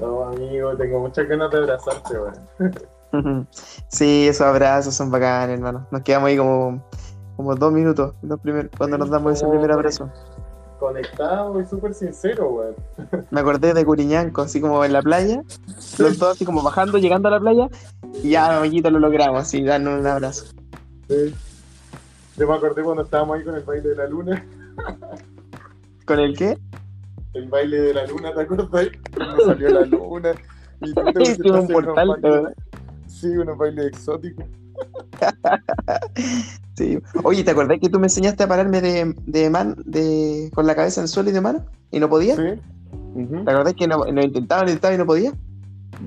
No, amigo, tengo muchas ganas de abrazarte, weón. Sí, esos abrazos son bacanes, hermano. Nos quedamos ahí como, como dos minutos los primer- cuando nos damos ese primer abrazo. Conectado y súper sincero, weón. Me acordé de Curiñanco, así como en la playa, los dos así como bajando, llegando a la playa, y ya, amiguito, lo logramos, así, darnos un abrazo. Sí. Yo me acordé cuando estábamos ahí con el baile de la luna. ¿Con el qué? El baile de la luna, ¿te acuerdas? Cuando salió la luna. Y tú te pusiste Hicimos un unos portal, bailes- ¿verdad? Sí, unos bailes exóticos. Sí. Oye, ¿te acordás que tú me enseñaste a pararme de, de man, de, con la cabeza en el suelo y de mano? ¿Y no podía? Sí. ¿Te acordás que no, no intentaba, lo intentaba y no podía?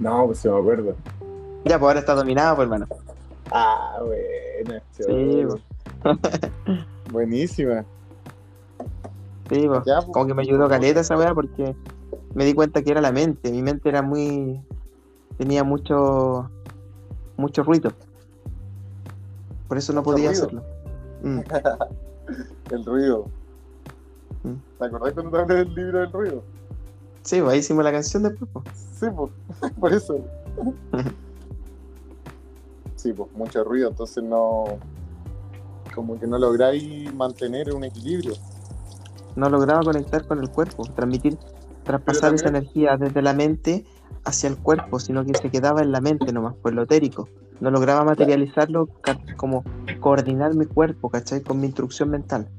No, pues se me acuerdo. Ya, pues ahora está dominado, pues hermano. Ah, buena. Sí, chulo. Buenísima. Sí, pues. Ya, pues. Como que me ayudó caleta esa weá porque me di cuenta que era la mente. Mi mente era muy. tenía mucho. mucho ruido. Por eso no podía ruido. hacerlo. Mm. El ruido. Mm. ¿Te acordás cuando hablé del libro del ruido? Sí, pues ahí hicimos la canción después. pues. Sí, pues, por eso. Sí, pues, mucho ruido, entonces no. Como que no lográis mantener un equilibrio. No lograba conectar con el cuerpo, transmitir, traspasar esa energía desde la mente hacia el cuerpo, sino que se quedaba en la mente nomás, por lo etérico. No lograba materializarlo, como coordinar mi cuerpo, ¿cachai? Con mi instrucción mental.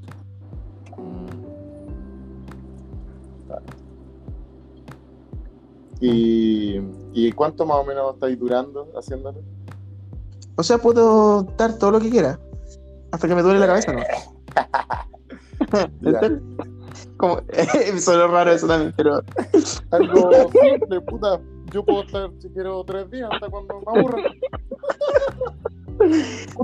¿Y, ¿Y cuánto más o menos estáis durando haciéndolo? O sea, puedo dar todo lo que quiera. Hasta que me duele la cabeza, ¿no? ¿En Ya. serio? Como, suena raro eso también, pero Algo simple, puta. Yo puedo estar, si quiero, tres días hasta cuando me aburra.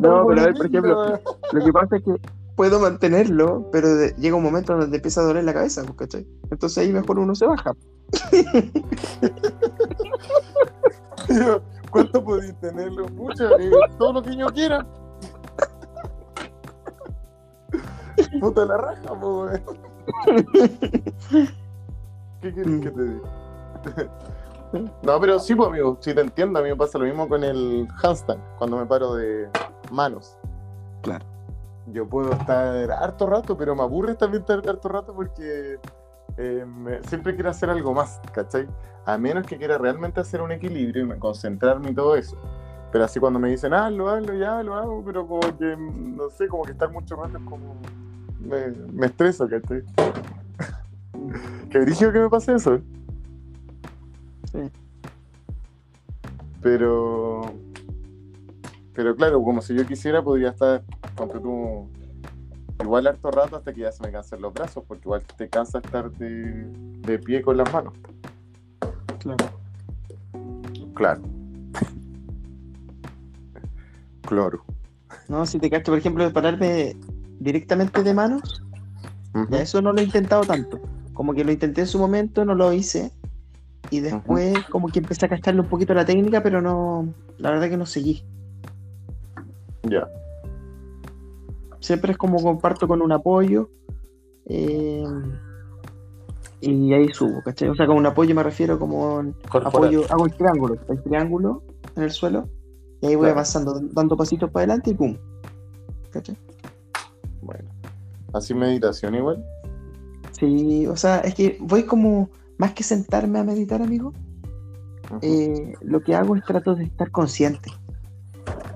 No, pero a ver, por ejemplo, lo que pasa es que puedo mantenerlo, pero de- llega un momento donde empieza a doler la cabeza, pues, ¿cachai? Entonces ahí mejor uno se baja. ¿Cuánto podéis tenerlo? Pucha, eh, todo lo que yo quiera. Puta la raja, po, weón. ¿Qué quieres que te diga? No, pero sí, pues, amigo, sí te entiendo. A mí me pasa lo mismo con el handstand, cuando me paro de manos. Claro. Yo puedo estar harto rato, pero me aburre también estar harto rato porque eh, me- siempre quiero hacer algo más, ¿cachai? A menos que quiera realmente hacer un equilibrio y me- concentrarme y todo eso. Pero así cuando me dicen, hazlo, hazlo, ya lo hago, pero como que, no sé, como que estar mucho rato es como. Me, me estreso, ¿cachai? Qué brillo que me pase eso. Sí. Pero. Pero claro, como si yo quisiera, podría estar, ponte tú, igual harto rato hasta que ya se me cansen los brazos, porque igual te cansa estar de, de pie con las manos. Claro. Claro. Claro. No, si te cacho, por ejemplo, de pararme directamente de manos, ya eso no lo he intentado tanto. Como que lo intenté en su momento, no lo hice. Y después como que empecé a cacharle un poquito la técnica, pero no, la verdad que no seguí. Ya. Siempre es como comparto con un apoyo. eh, y ahí subo, ¿cachai? O sea, con un apoyo me refiero como apoyo, hago el triángulo, el triángulo en el suelo, y ahí voy Claro. avanzando, dando pasitos para adelante y pum. ¿Cachai? Así meditación igual. Sí, o sea, es que voy como, más que sentarme a meditar, amigo, eh, lo que hago es trato de estar consciente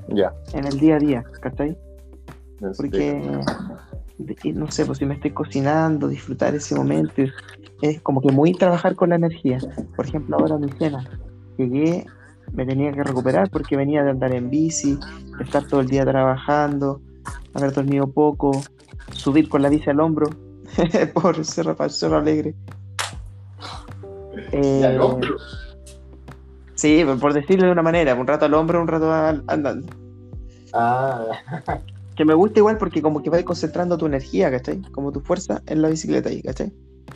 Ya. en el día a día, ¿cachai? Porque no sé, pues si me estoy cocinando, disfrutar ese momento. Es como que muy trabajar con la energía. Por ejemplo, ahora mi cena. Llegué, me tenía que recuperar porque venía de andar en bici, de estar todo el día trabajando, haber dormido poco, subir con la bici al hombro por Cerro, Cerro Alegre. Y al Eh, hombro. Sí, por decirlo de una manera, un rato al hombro, un rato al- andando. Ah, Que me gusta igual porque como que vas concentrando tu energía, ¿cachai? Como tu fuerza en la bicicleta ahí, ¿cachai?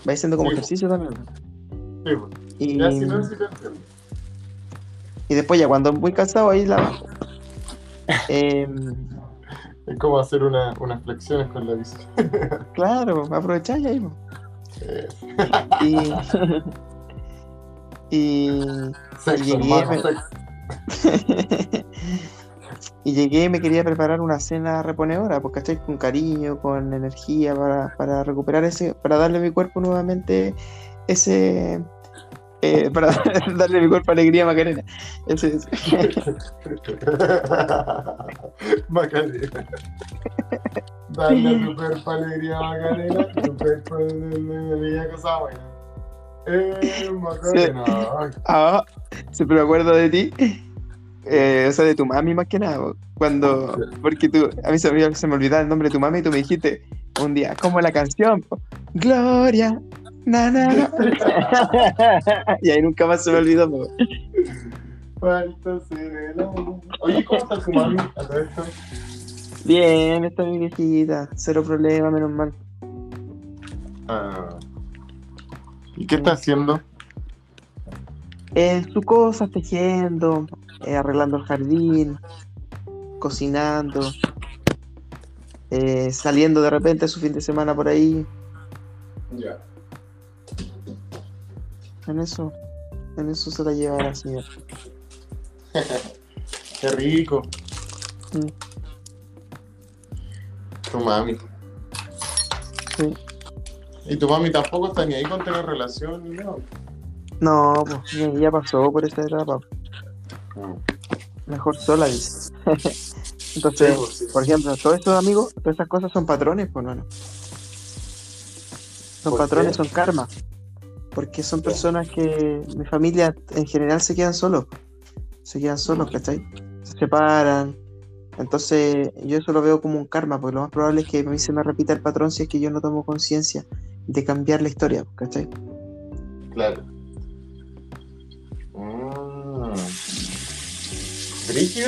Va haciendo como Sí. ejercicio también. sí, pues. Y, Ya, si no, sí te entiendo. y después ya cuando muy cansado ahí la bajo. Em, Es como hacer una, unas flexiones con la bici. claro, aprovecháis ahí. Y, y, sexo, Llegué, hermano, me- sexo. y llegué y me quería preparar una cena reponedora, porque estoy con cariño, con energía para, para recuperar ese, para darle a mi cuerpo nuevamente ese, eh, para darle a mi cuerpo alegría Macarena. Ese, ese. Macarena. Dale a tu cuerpo alegría, Macarena. Tu cuerpo alegría, cosa buena. Eh, Macarena. Ah, siempre me acuerdo de ti. Eh, o sea, de tu mami más que nada. Cuando, porque tú, a mí se me, se me olvidaba el nombre de tu mami y tú me dijiste un día, como la canción, Gloria, na, na, na. y ahí nunca más se me olvidó. amor. Oye, ¿cómo está tu mami? Bien, está mi viejita, cero problema, menos mal. Ah. ¿Y qué está haciendo? En sus cosas, tejiendo, eh, arreglando el jardín, cocinando, eh, saliendo de repente su fin de semana por ahí. Ya. En eso, en eso se la lleva la señora. Qué rico. Mm. Tu mami. Sí. Y tu mami tampoco está ni ahí con tener relación ni nada. No, pues ya- pasó por esa etapa. Mejor sola, dice. Entonces, pues, sí. por ejemplo, todos estos amigos, todas esas cosas son patrones, pues no. Son ¿Por patrones, qué? son karma. Porque son personas que mi familia en general se quedan solos. Se quedan solos, ¿cachai? Se separan. Entonces, yo eso lo veo como un karma, porque lo más probable es que a mí se me repita el patrón si es que yo no tomo conciencia de cambiar la historia, ¿cachai? Claro. Mm.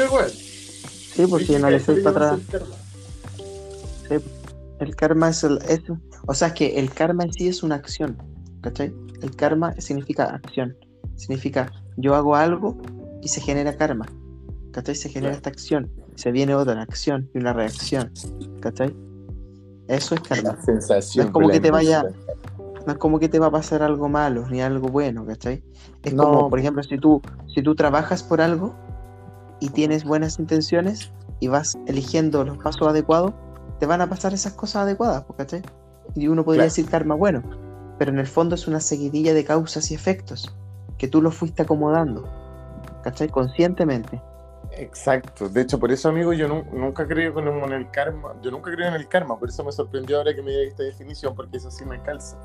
Igual. Sí, si analizáis para atrás. El karma es el. es- o sea, es que el karma en sí es una acción, ¿cachai? El karma significa acción. Significa yo hago algo y se genera karma, ¿cachai? Se genera esta acción. Se viene otra acción y una reacción, ¿cachai? Eso es karma. Sensación. No es como que te vaya-. No es como que te va a pasar algo malo ni algo bueno, ¿cachai? Es No. como, por ejemplo, si tú, si tú trabajas por algo y tienes buenas intenciones y vas eligiendo los pasos adecuados, te van a pasar esas cosas adecuadas, ¿cachai? Y uno podría Claro. decir karma bueno, pero en el fondo es una seguidilla de causas y efectos que tú los fuiste acomodando, ¿cachai? Conscientemente. Exacto. De hecho, por eso, amigo, yo nu- nunca creo en el karma. Yo nunca creo en el karma. Por eso me sorprendió ahora que me diga esta definición, porque eso sí me calza.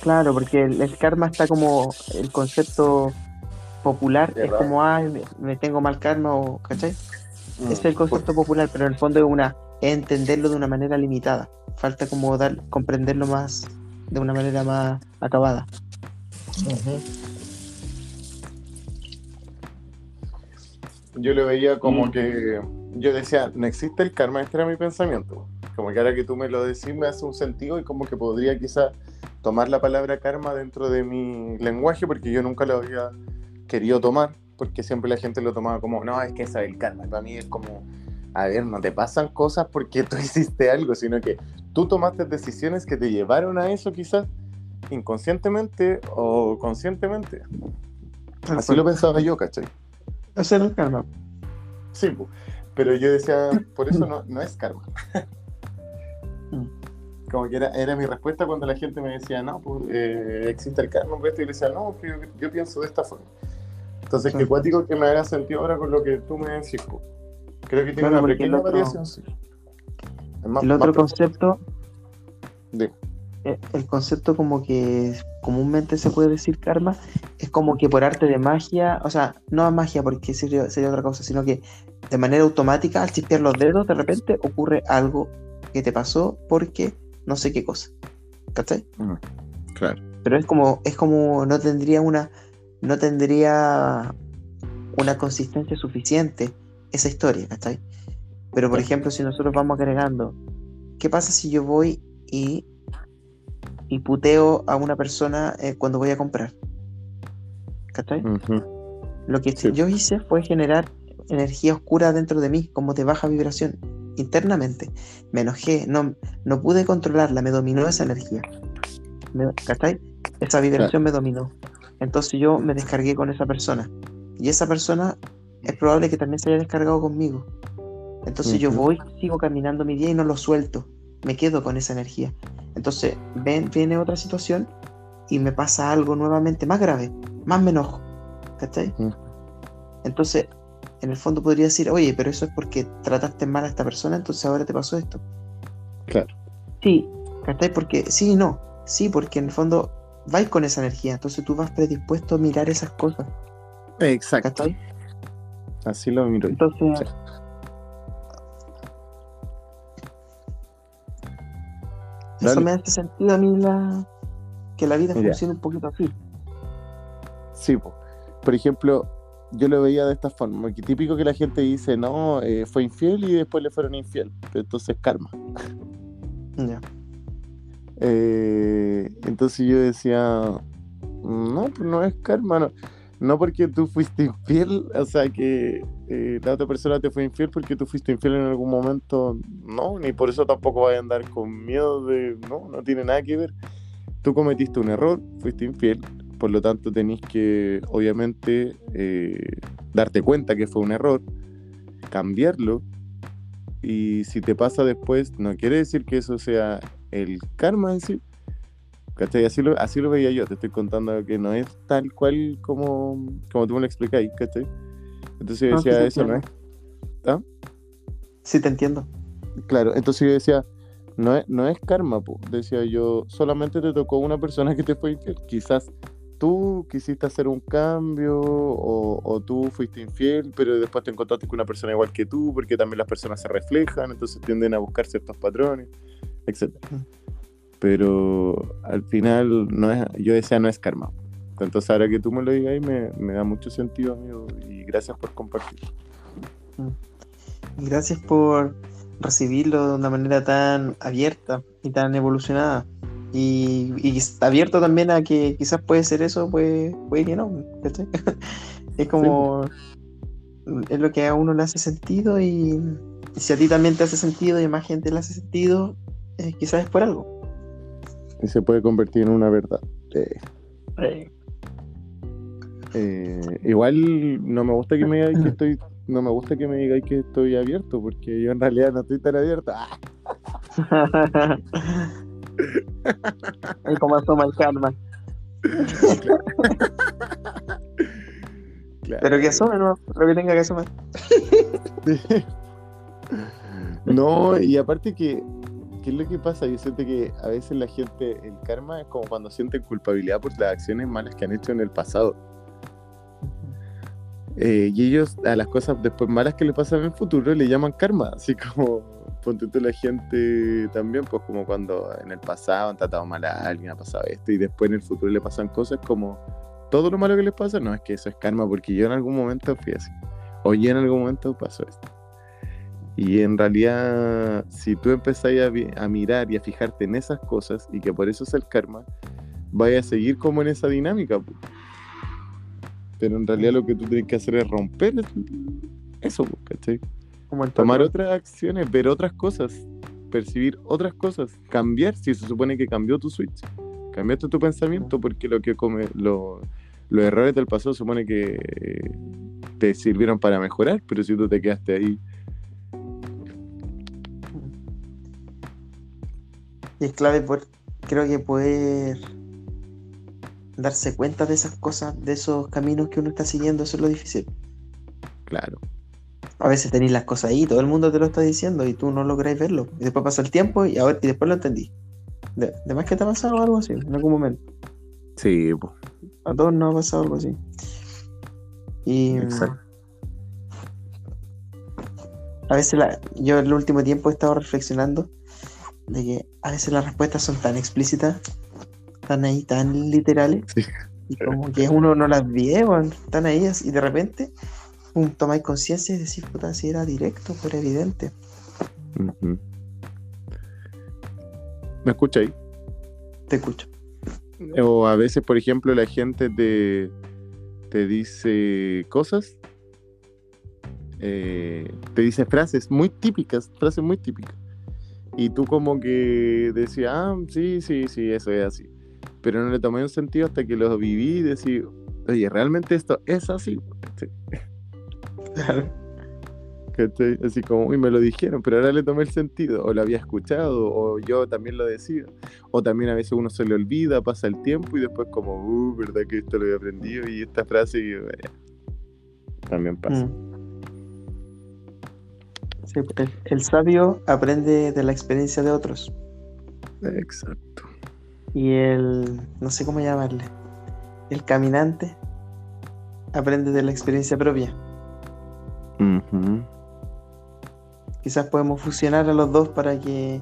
Claro, porque el, el karma está como el concepto popular, es como, ay, me, me tengo mal karma, o, ¿cachai? Mm. Es el concepto popular, pero en el fondo es una es entenderlo de una manera limitada. Falta como dar comprenderlo más de una manera más acabada. Yo lo veía como Mm. que yo decía, no existe el karma, este era mi pensamiento. Como que ahora que tú me lo decís me hace un sentido y como que podría quizá tomar la palabra karma dentro de mi lenguaje porque yo nunca lo había querido tomar porque siempre la gente lo tomaba como, no, es que esa es el karma. Y para mí es como, a ver, no te pasan cosas porque tú hiciste algo, sino que tú tomaste decisiones que te llevaron a eso quizás inconscientemente o conscientemente. Así lo pensaba yo, ¿cachai? Ese era el karma. Sí, pero yo decía, por eso no, no es karma. Como que era, era mi respuesta cuando la gente me decía, no, pues eh, existe el karma, pues esto", y le decía, no, yo, yo pienso de esta forma. Entonces, Sí. qué cuático que me haga sentido ahora con lo que tú me decís. Creo que tiene Claro, una pequeña variación, sí. Más- El otro concepto De- Eh, El concepto como que comúnmente se puede decir karma es como que por arte de magia, o sea, no magia porque sería, sería otra cosa, sino que de manera automática al chispear los dedos de repente ocurre algo que te pasó porque no sé qué cosa. ¿Cachai? Claro. Pero es como, es como no tendría una, no tendría una consistencia suficiente esa historia, ¿cachai? Pero por ejemplo, si nosotros vamos agregando, ¿qué pasa si yo voy y, y puteo a una persona eh, cuando voy a comprar? ¿Cachai? Lo que Sí. yo hice fue generar energía oscura dentro de mí, como de baja vibración, internamente. Me enojé, no, no pude controlarla, me dominó esa energía. Me- ¿Cachai? Esa vibración me dominó. Entonces yo me descargué con esa persona. Y esa persona es probable que también se haya descargado conmigo. Entonces yo voy, sigo caminando mi día y no lo suelto. Me quedo con esa energía. Entonces ven, viene otra situación y me pasa algo nuevamente más grave, más me enojo. ¿Cachai? Entonces, en el fondo podría decir, oye, pero eso es porque trataste mal a esta persona, entonces ahora te pasó esto. Claro. Sí, ¿cachai? Porque sí y no. Sí, porque en el fondo vais con esa energía, entonces tú vas predispuesto a mirar esas cosas, Exacto. ¿cachai? Así lo miro. Entonces, Sí. Eso me hace sentido a mí la... que la vida Ya. funcione un poquito así. Sí, po. por ejemplo, yo lo veía de esta forma, que típico que la gente dice, no, eh, fue infiel y después le fueron infiel, pero entonces karma. Ya. Eh, entonces yo decía, no, pues no es karma, no, no porque tú fuiste infiel, o sea que eh, la otra persona te fue infiel porque tú fuiste infiel en algún momento, no, ni por eso tampoco vas a andar con miedo de, no, no tiene nada que ver. Tú cometiste un error, fuiste infiel, por lo tanto tenés que, obviamente, eh, darte cuenta que fue un error, cambiarlo, y si te pasa después, no quiere decir que eso sea el karma en sí. ¿Cachai? Así lo, así lo veía yo, te estoy contando que no es tal cual como, como tú me lo explicáis, ¿cachai? Entonces yo No, sí decía, eso no es. entiendo. Sí, te entiendo. Claro, entonces yo decía, no es, no es karma, po. decía yo, solamente te tocó una persona que te fue infiel. Quizás tú quisiste hacer un cambio o, o tú fuiste infiel, pero después te encontraste con una persona igual que tú, porque también las personas se reflejan, entonces tienden a buscar ciertos patrones, etc. Mm. Pero al final, no es, yo decía, no es karma. Entonces ahora que tú me lo digas me, me da mucho sentido, amigo, y gracias por compartir. Y Gracias por recibirlo de una manera tan abierta y tan evolucionada. Y, y abierto también a que quizás puede ser eso, puede, puede que no. es como. Es lo que a uno le hace sentido y, y si a ti también te hace sentido y a más gente le hace sentido, eh, quizás es por algo. Y se puede convertir en una verdad. Eh, igual no me gusta que me digáis que estoy, no me gusta que me digáis que estoy abierto, porque yo en realidad no estoy tan abierto. Ah, Es como asoma el karma. claro. Pero que asome, ¿no? Lo que tenga que asomar. No, y aparte que, ¿qué es lo que pasa? Yo siento que a veces la gente, el karma es como cuando sienten culpabilidad por las acciones malas que han hecho en el pasado. Eh, y ellos a las cosas después malas que le pasan en el futuro le llaman karma, así como ponte tú la gente también, pues como cuando en el pasado han tratado mal a alguien, ha pasado esto, y después en el futuro le pasan cosas como todo lo malo que les pasa, no es que eso es karma, porque yo en algún momento fui así, o yo en algún momento pasó esto. Y en realidad, si tú empezás a, mirar y a fijarte en esas cosas, y que por eso es el karma, vaya a seguir como en esa dinámica. po. Pero en realidad lo que tú tienes que hacer es romper es- eso, po, ¿cachai? Como Tomar otras acciones, ver otras cosas, percibir otras cosas, cambiar si se supone que cambió tu switch, cambiaste tu pensamiento porque lo que come, lo- los errores del pasado supone que eh, te sirvieron para mejorar, pero si tú te quedaste ahí, Y es clave por, creo que poder darse cuenta de esas cosas, de esos caminos que uno está siguiendo, eso es lo difícil. claro, A veces tenéis las cosas ahí, todo el mundo te lo está diciendo y tú no lográis verlo. Y después pasa el tiempo y, ahora, y después lo entendí. De, de más que te ha pasado algo así en algún momento. Sí, pues. A todos nos ha pasado algo así. Y Exacto. a veces la- yo en el último tiempo he estado reflexionando de que a veces las respuestas son tan explícitas, tan ahí, tan literales, Sí. y como que uno no las ve, están ahí y de repente pum, tomáis conciencia y decís, puta, si era directo, era evidente. ¿Me escucha ahí? Te escucho. O a veces, por ejemplo, la gente te, te dice cosas, eh, te dice frases muy típicas, frases muy típicas. Y tú como que decías, ah, sí, sí, sí, eso es así. Pero no le tomé un sentido hasta que lo viví y decir, oye, realmente esto es así. ¿cachai? ¿Cachai? Así como, uy, me lo dijeron, pero ahora le tomé el sentido, o lo había escuchado, o yo también lo decía. O también a veces uno se le olvida, pasa el tiempo y después como, uh, ¿verdad que esto lo he aprendido? Y esta frase, y, bueno, también pasa. Mm. Sí, el, el sabio aprende de la experiencia de otros. Exacto. Y el, no sé cómo llamarle, el caminante aprende de la experiencia propia. Ujú. Quizás podemos fusionar a los dos para que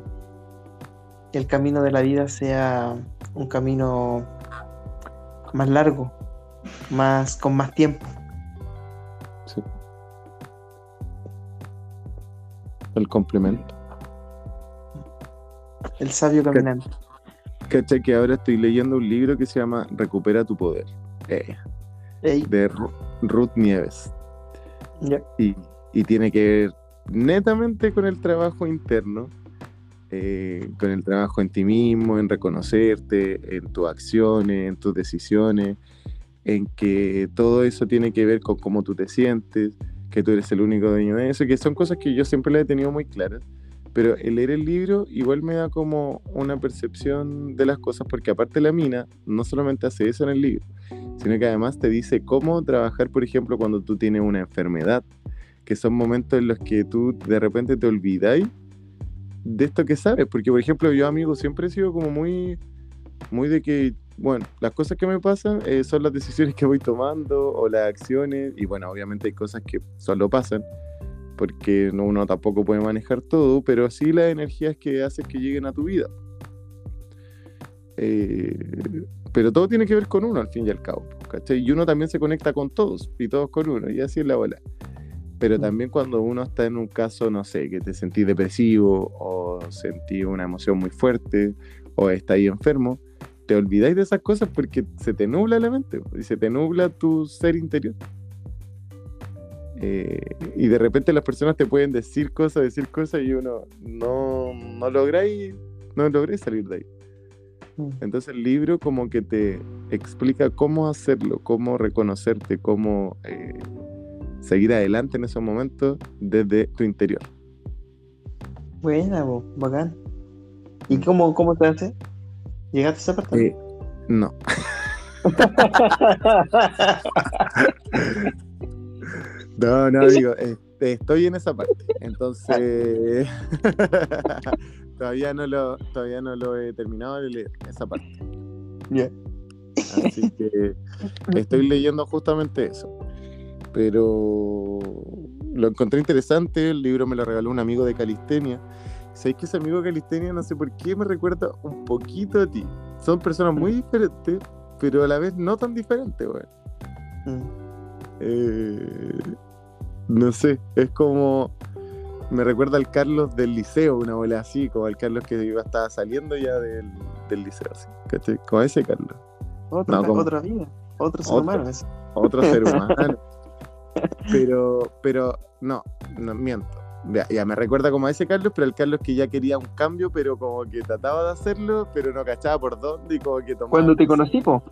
el camino de la vida sea un camino más largo, más con más tiempo. El complemento. El sabio caminante. ¿Cachai? Que ahora estoy leyendo un libro que se llama Recupera tu poder. eh, de Ru- Ruth Nieves. y, y tiene que ver netamente con el trabajo interno, eh, con el trabajo en ti mismo, en reconocerte, en tus acciones, en tus decisiones, en que todo eso tiene que ver con cómo tú te sientes, que tú eres el único dueño de eso, que son cosas que yo siempre las he tenido muy claras. Pero el leer el libro igual me da como una percepción de las cosas, porque aparte la mina no solamente hace eso en el libro, sino que además te dice cómo trabajar, por ejemplo, cuando tú tienes una enfermedad, que son momentos en los que tú de repente te olvidáis de esto que sabes, porque por ejemplo yo amigo siempre he sido como muy, muy de que, bueno, las cosas que me pasan eh, son las decisiones que voy tomando o las acciones, y bueno, obviamente hay cosas que solo pasan, porque no- uno tampoco puede manejar todo, pero sí las energías que haces que lleguen a tu vida. Eh, pero todo tiene que ver con uno al fin y al cabo, ¿cachai? Y uno también se conecta con todos y todos con uno, y así es la bola. Pero también cuando uno está en un caso, no sé, que te sentís depresivo o sentís una emoción muy fuerte o estás ahí enfermo, te olvidáis de esas cosas porque se te nubla la mente y se te nubla tu ser interior. Eh, y de repente las personas te pueden decir cosas, decir cosas y uno no, no lográis, no lográis salir de ahí. Mm. Entonces el libro como que te explica cómo hacerlo, cómo reconocerte, cómo eh, seguir adelante en esos momentos desde tu interior. Buena, bacán. ¿Y cómo, cómo se hace? ¿Llegaste a esa parte? Eh, no, no, no, digo, eh, estoy en esa parte. Entonces, todavía no lo, todavía no lo he terminado de leer, esa parte. Ya. Así que estoy leyendo justamente eso. Pero lo encontré interesante, el libro me lo regaló un amigo de Calistenia. Sabéis que ese amigo de Calistenia, no sé por qué, me recuerda un poquito a ti. Son personas muy diferentes, pero a la vez no tan diferentes, weón. Mm. Eh, no sé, es como. Me recuerda al Carlos del liceo, una bola así, como al Carlos que iba, estaba saliendo ya del, del liceo, así, ¿cachai? Como ese Carlos. Otra, No, otra vida, otro ser humano. ese. otro ser humano. Pero, pero, no, no miento. Ya, ya me recuerda como a ese Carlos, pero el Carlos que ya quería un cambio, pero como que trataba de hacerlo, pero no cachaba por dónde y como que tomaba. ¿Cuándo te conocí, po?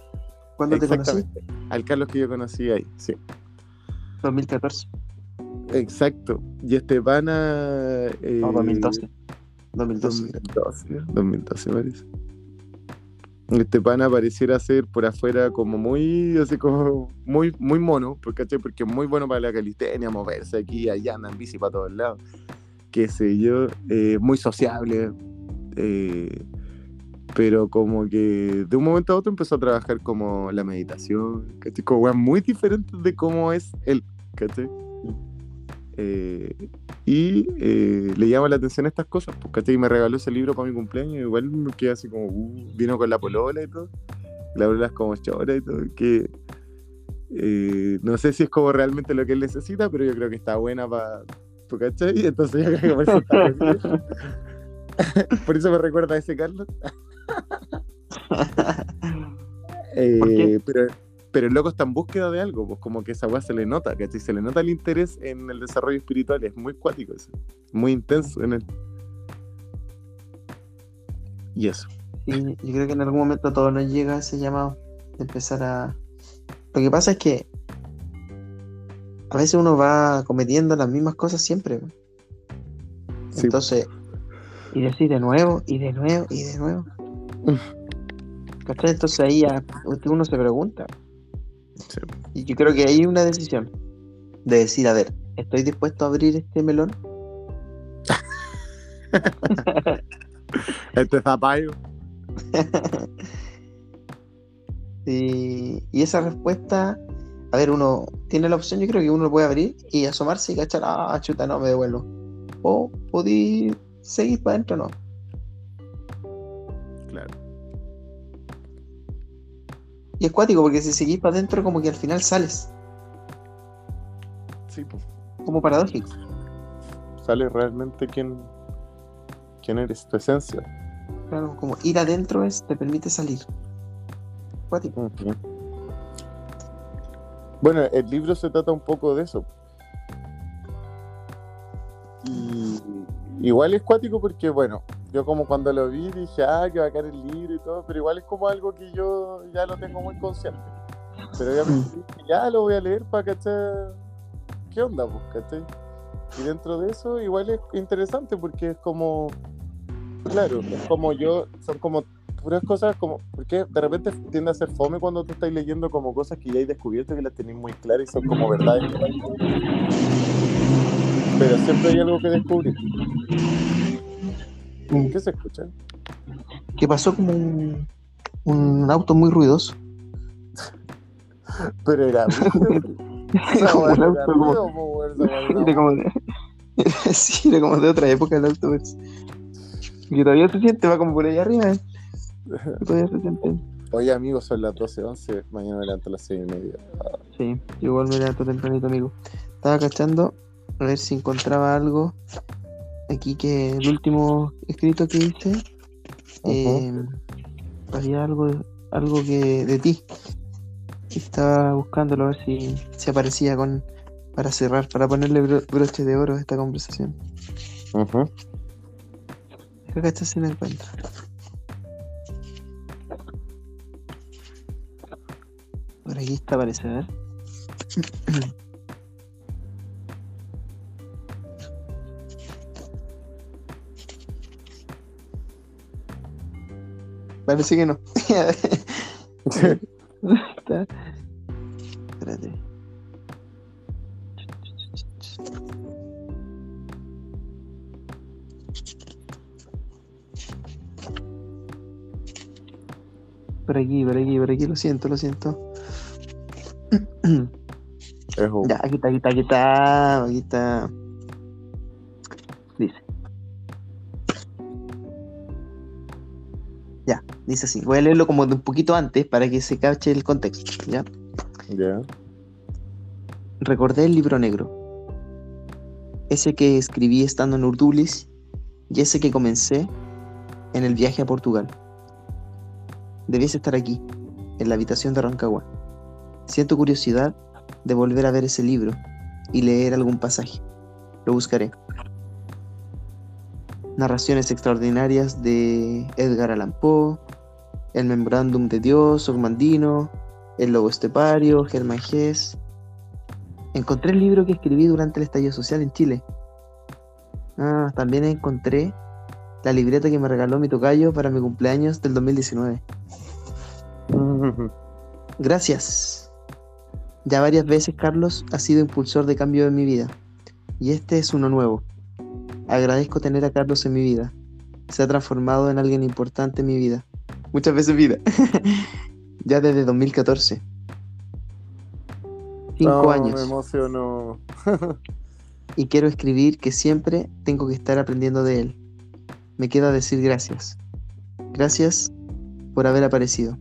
¿Cuándo te conocí? Exactamente. Al Carlos que yo conocí ahí, sí. 2014. Exacto. Y este pana. eh, No, 2012. 2012. 2012, 2012 parece. Este pana pareciera ser por afuera como muy, así como muy, muy mono, pues, ¿cachai? Porque es muy bueno para la calistenia, moverse aquí, allá, anda en bici para todos lados. Qué sé yo, eh, muy sociable. eh, pero como que de un momento a otro empezó a trabajar como la meditación, ¿cachai? Como muy diferentes de cómo es él, ¿cachai? Eh, y eh, le llama la atención estas cosas, pues, ¿cachai? Y me regaló ese libro para mi cumpleaños, igual me quedé así como, uh, vino con la polola y todo, la polola es como chora y todo, que eh, no sé si es como realmente lo que él necesita, pero yo creo que está buena para, ¿cachai? Entonces yo creo que por eso está Por eso me recuerda a ese Carlos. Pero, pero el loco está en búsqueda de algo, pues como que esa weá se le nota, ¿cachai? Se le nota el interés en el desarrollo espiritual, es muy cuático, eso, muy intenso en él. Y eso. Sí, yo creo que en algún momento a todos nos llega ese llamado de empezar a. Lo que pasa es que a veces uno va cometiendo las mismas cosas siempre. Sí. Entonces, y decir de nuevo, y de nuevo, y de nuevo. Entonces ahí ya uno se pregunta. Sí. Y yo creo que hay una decisión de decir, a ver, ¿estoy dispuesto a abrir este melón? Este zapallo. y, y esa respuesta, a ver, uno tiene la opción, yo creo que uno lo puede abrir y asomarse y cachar, ah, chuta, no, me devuelvo. O podí seguir para adentro, no. Y es cuático porque si seguís para adentro, como que al final sales, Sí, pues. como paradójico. Sale realmente quién, quién eres, tu esencia. Claro, como ir adentro es, te permite salir. Cuático. Bueno, el libro se trata un poco de eso. Y igual es cuático porque, bueno, yo como cuando lo vi dije, ah, que va a caer el libro y todo, pero igual es como algo que yo ya lo tengo muy consciente. Pero ya, dije, ya lo voy a leer para cachar qué onda, pues, ¿cachai? Y dentro de eso igual es interesante porque es como, claro, es como yo, son como puras cosas como, porque de repente tiende a ser fome cuando tú estás leyendo como cosas que ya hay descubierto que las tenéis muy claras y son como verdades. Pero siempre hay algo que descubrir. ¿Qué se escucha? Que pasó como un, un auto muy ruidoso. Pero era. como un auto como, era como de, sí, era como de otra época el auto. pues. Que todavía se siente, va como por allá arriba. eh. Todavía se siente. Oye, amigos, son las 12.11. Mañana me levanto a las 6 y media. Sí, igual me levanto tempranito, amigo. Estaba cachando a ver si encontraba algo aquí que el último escrito que hice eh, había algo, algo que de ti. Estaba buscándolo a ver si se aparecía con para cerrar, para ponerle bro- broche de oro a esta conversación. Ujú. Creo que esta se la encuentro. Por aquí está, parece, a ver. Parece que no. Está. Espérate. Por aquí, por aquí, por aquí, lo siento, lo siento. Ya, aquí está, aquí está, aquí está, aquí está. Dice así. Voy a leerlo como de un poquito antes para que se cache el contexto, ¿ya? Ya. Recordé el libro negro. Ese que escribí estando en Urdulis y ese que comencé en el viaje a Portugal. Debías estar aquí, en la habitación de Rancagua. Siento curiosidad de volver a ver ese libro y leer algún pasaje. Lo buscaré. Narraciones extraordinarias de Edgar Allan Poe, El Memorándum de Dios, Ogmandino, El Lobo Estepario, Germán Gess. Encontré el libro que escribí durante el estallido social en Chile. Ah, también encontré la libreta que me regaló mi tocayo para mi cumpleaños del 2019. Gracias. Ya varias veces Carlos ha sido impulsor de cambio en mi vida. Y este es uno nuevo. Agradezco tener a Carlos en mi vida. Se ha transformado en alguien importante en mi vida. Muchas veces vida. ya desde 2014. Cinco No, años. Me y quiero escribir que siempre tengo que estar aprendiendo de él. Me queda decir gracias. Gracias por haber aparecido.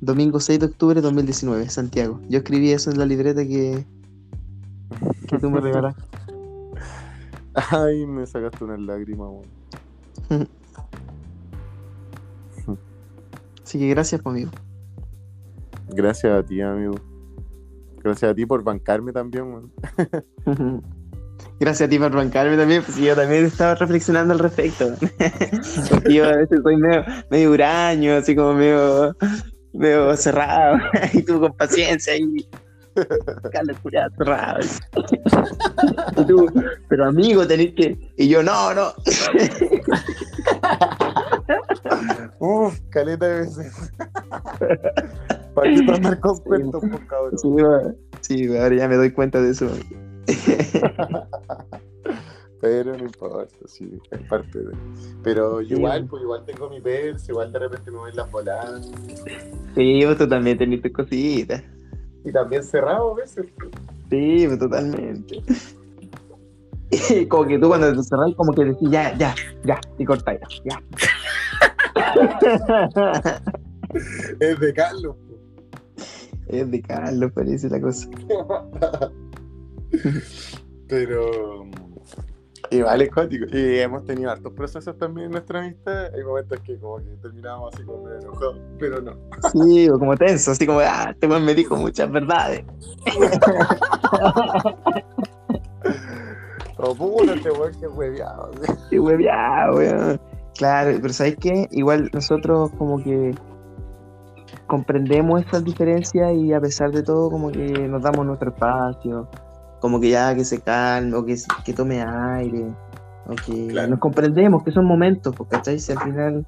Domingo 6 de octubre de 2019, Santiago. Yo escribí eso en la libreta que, que tú me regalaste. Ay, me sacaste una lágrima, weón. Así que gracias, pues, amigo. Gracias a ti, amigo. Gracias a ti por bancarme también, weón. Gracias a ti por bancarme también, pues yo también estaba reflexionando al respecto. Porque yo a veces soy medio, medio huraño, así como medio, medio cerrado, y tú con paciencia y Tú, pero amigo, tenés que. Y yo, no, no. Uf, caleta de veces. ¿Para qué tomar con cuentos, por cabrón? Sí, weón. sí, ahora ya me doy cuenta de eso. Pero no importa, sí, es parte de. Pero yo Sí. igual, pues igual tengo mi pers, igual de repente me voy en las voladas. Sí, vos tú también tenés tus cositas. Y también cerrado a veces. Sí, totalmente. como que tú cuando te cerrás, como que decís, ya, ya, ya, y cortáis, ya. Es de Carlos. po. Es de Carlos, parece la cosa. Pero. Igual es cuático. Y hemos tenido hartos procesos también en nuestra amistad. Hay momentos que como que terminamos así como medio enojados, pero no. Sí, o como tenso, así como, ah, este weón me dijo muchas verdades. O puta, este weón que hueveado. Qué hueveado, weón. Claro, pero ¿sabes qué? Igual nosotros como que comprendemos esas diferencias y a pesar de todo como que nos damos nuestro espacio, como que ya que se calme o que, que tome aire, o que Claro. nos comprendemos que son momentos, porque ¿cachai? Si al final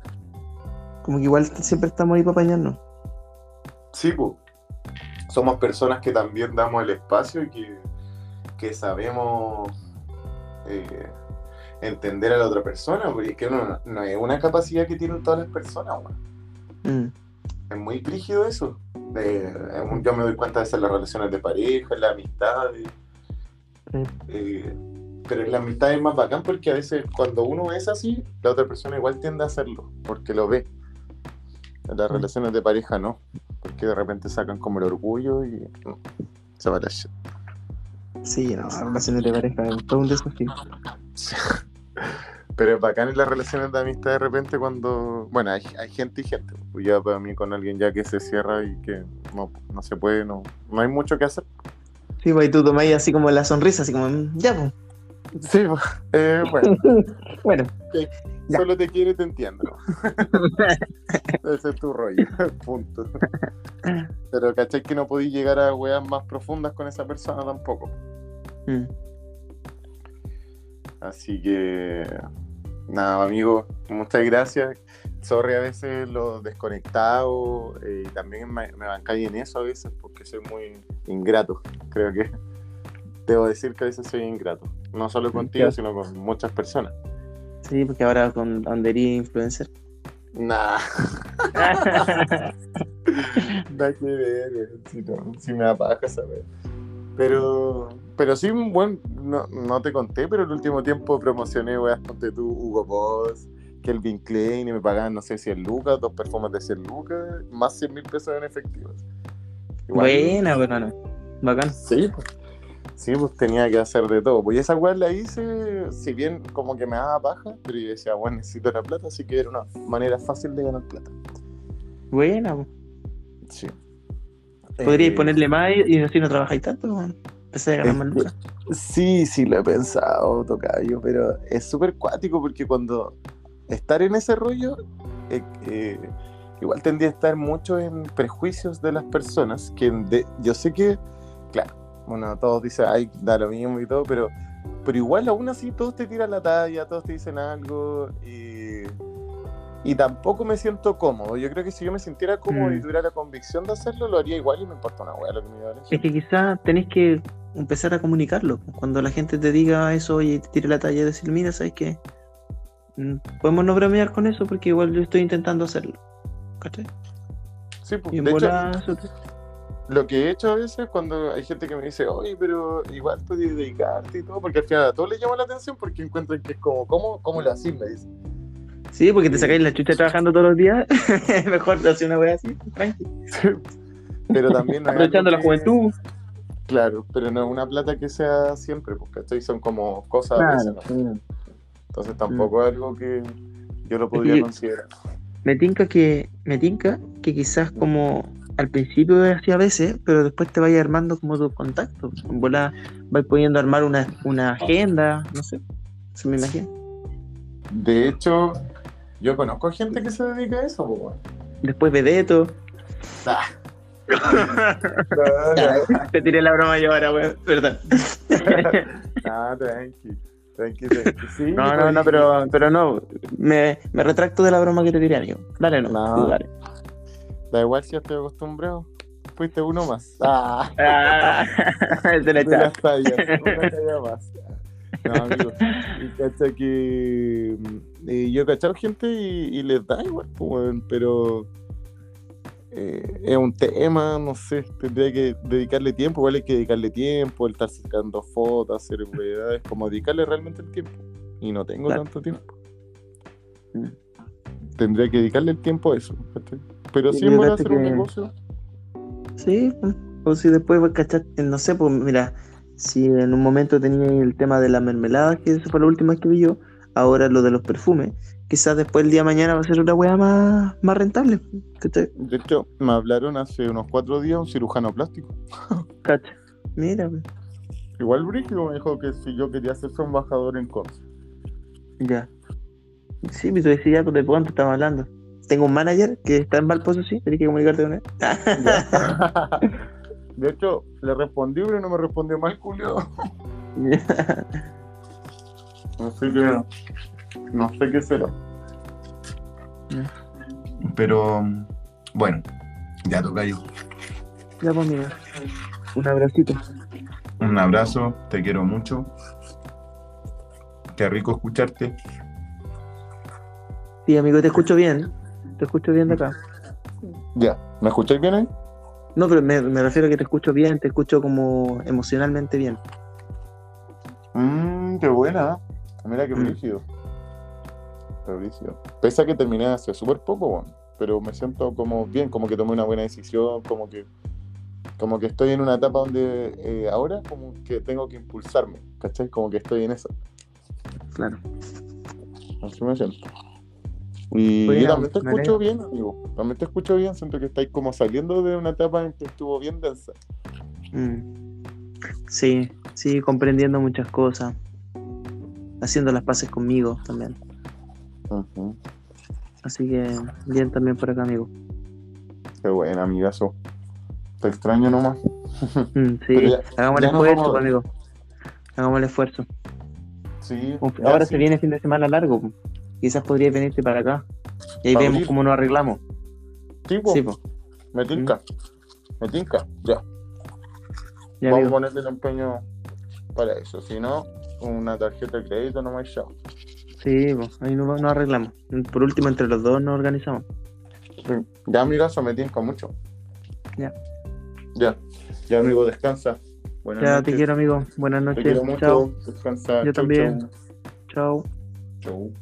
como que igual siempre estamos ahí para apañarnos. Sí, pues. Somos personas que también damos el espacio y que, que sabemos eh, entender a la otra persona, porque es que no, no es una capacidad que tienen todas las personas. Mm, Es muy rígido eso. Eh, yo me doy cuenta de eso en las relaciones de pareja, en las amistades. Sí. Eh, pero en la amistad es más bacán porque a veces cuando uno es así, la otra persona igual tiende a hacerlo, porque lo ve. En las Mm. relaciones de pareja no, porque de repente sacan como el orgullo y no, se va la shit. Sí, no, las relaciones de pareja es todo un desafío. Pero es bacán en las relaciones de amistad de repente cuando, bueno, hay, hay gente y gente. Ya para mí con alguien ya que se cierra y que no, no se puede, no, no hay mucho que hacer. Sí, pues y tú tomáis así como la sonrisa, así como, mm, ya, pues. Sí, pues, eh, bueno, Bueno, solo te quiero y te entiendo. Ese es tu rollo, punto. Pero cachai que no podí llegar a weas más profundas con esa persona tampoco. mm, Así que, nada, amigo, muchas gracias. Sorry a veces lo desconectado eh, y también me, me bancáis en eso a veces porque soy muy ingrato. Creo que debo decir que a veces soy ingrato. No solo contigo, sino con muchas personas. sí, porque ahora con Anderí influencer. Nah, nada que ver, weón, si, no, si me da paja saber. Pero, pero sí, bueno, no, no te conté, pero el último tiempo promocioné, weas, ponte tú, Hugo Boss, Kelvin Klein, y me pagaban, no sé, 100 lucas, dos perfumes de 100 lucas, más 100 mil pesos en efectivo. Buena, bueno, no. Bacán. Sí, pues. Sí, pues tenía que hacer de todo. Pues esa weá la hice, si bien como que me daba paja, pero yo decía, bueno, necesito la plata, así que era una manera fácil de ganar plata. Buena, po. Sí. Podríais Eh, ponerle más y y así no trabajáis tanto, weón. Empecé a ganar más lucas. Sí, sí lo he pensado, Tocayo, pero es súper cuático porque cuando estar en ese rollo, eh, eh, igual tendría a estar mucho en prejuicios de las personas, que de- yo sé que, claro, bueno, todos dicen, ay, da lo mismo y todo, pero, pero igual aún así todos te tiran la talla, todos te dicen algo y, y tampoco me siento cómodo. Yo creo que si yo me sintiera cómodo y Mm. tuviera la convicción de hacerlo, lo haría igual y me importa una hueá lo que me diga Es que quizás tenés que empezar a comunicarlo. po. Cuando la gente te diga eso, oye, te tire la talla, decir, mira, ¿sabes qué? Mm, podemos no bromear con eso porque igual yo estoy intentando hacerlo. ¿Cachai? Sí, pues, de hecho, bola, eso te- lo que he hecho a veces cuando hay gente que me dice, oye, pero igual puedes dedicarte y todo, porque al final a todos les llama la atención porque encuentran que es como, ¿cómo, cómo lo haces? Me dicen. Sí, porque te sacáis la chucha trabajando todos los días. Mejor hacer una wea así, tranqui. Pero también no Aprovechando la que- juventud. Claro, pero no es una plata que sea siempre, porque ¿cachai? son como cosas a veces, ¿no? Entonces tampoco es algo que yo lo podría Mm. considerar. Me tinca que, me tinca que quizás como al principio así a veces, pero después te vayas armando como tus contactos. En bola vais pudiendo armar una, una agenda, no sé. Se me imagina. De hecho, yo conozco gente que se dedica a eso, pues. Después Vedeto. Ah. Te tiré la broma yo ahora, weón. Perdón. Ah, tranqui, tranqui, tranqui. Sí, No, no, no, pero, pero no. Me, me retracto de la broma que te tiré, amigo. Dale, no. No. dale. Da igual si ya estoy acostumbrado. Fuiste uno más. Ah, Ah, el de la tallas, una talla más. No, amigo. Y cacha que mm, eh, yo he cachado gente y, y les da igual, pues, pero eh, es un tema, no sé, tendría que dedicarle tiempo, igual hay que dedicarle tiempo, el estar sacando fotos, hacer weas, como dedicarle realmente el tiempo. Y no tengo Claro. tanto tiempo. Tendría que dedicarle el tiempo a eso. Pero Sí, si voy a fíjate hacer un negocio, Sí, pues, o si después voy a cachar, eh, no sé, pues mira, si en un momento tenía el tema de la mermelada, que esa fue la última que vi yo, ahora lo de los perfumes, quizás después el día de mañana va a ser una weá más, más rentable. ¿cachai? de hecho, me hablaron hace unos cuatro días un cirujano plástico. Cacha. Mira, pues, Igual Brígido me dijo que si yo quería ser su embajador en Conce. ya. Sí, pues tú decías, pues, ¿de cuánto estamos hablando? Tengo un manager que está en Valposo, sí, tenés que comunicarte con él. De hecho, le respondí, pero no me respondió mal, Julio. Así que no sé qué será. Pero bueno, ya toca yo. ya, pues, mira. Un abracito. Un abrazo, te quiero mucho. Qué rico escucharte. Sí, amigo, te escucho bien. Te escucho bien de acá. Ya, ¿me escucháis bien ahí? No, pero me, me refiero a que te escucho bien, te escucho como emocionalmente bien. Mmm, qué buena. Mira qué Mm. Pese a que terminé hace súper poco, bueno, pero me siento como bien, como que tomé una buena decisión, como que como que estoy en una etapa donde eh, ahora como que tengo que impulsarme, ¿cachai? Como que estoy en eso. Claro. Así me siento. Y Bueno, también te escucho bien, amigo. También te escucho bien. Siento que estáis como saliendo de una etapa en que estuvo bien densa. Mm. Sí, sí, comprendiendo muchas cosas. Haciendo las paces conmigo también. Así que bien también por acá, amigo. Qué buena, amigazo. Te extraño nomás. Mm, sí, ya- hagamos el ya esfuerzo, vamos amigo. Hagamos el esfuerzo. Sí. Uf, ya, Ahora sí. se viene fin de semana largo. po. Quizás podrías venirte para acá. Y ahí vemos cómo nos arreglamos. Sí, po. Sí, pues. Me tinca. Me tinca. Ya. Ya, Vamos a ponerle el empeño para eso. Si no, una tarjeta de crédito no me chao. Sí, pues, ahí nos, nos arreglamos. Por último, entre los dos nos organizamos. Ya, amigazo, me tinca mucho. Ya. Ya. Ya, amigo, descansa. Buenas Ya noches. te quiero, amigo. Buenas Te noches. quiero mucho. Chao. Descansa. Yo Chau, también. Chao. Chau.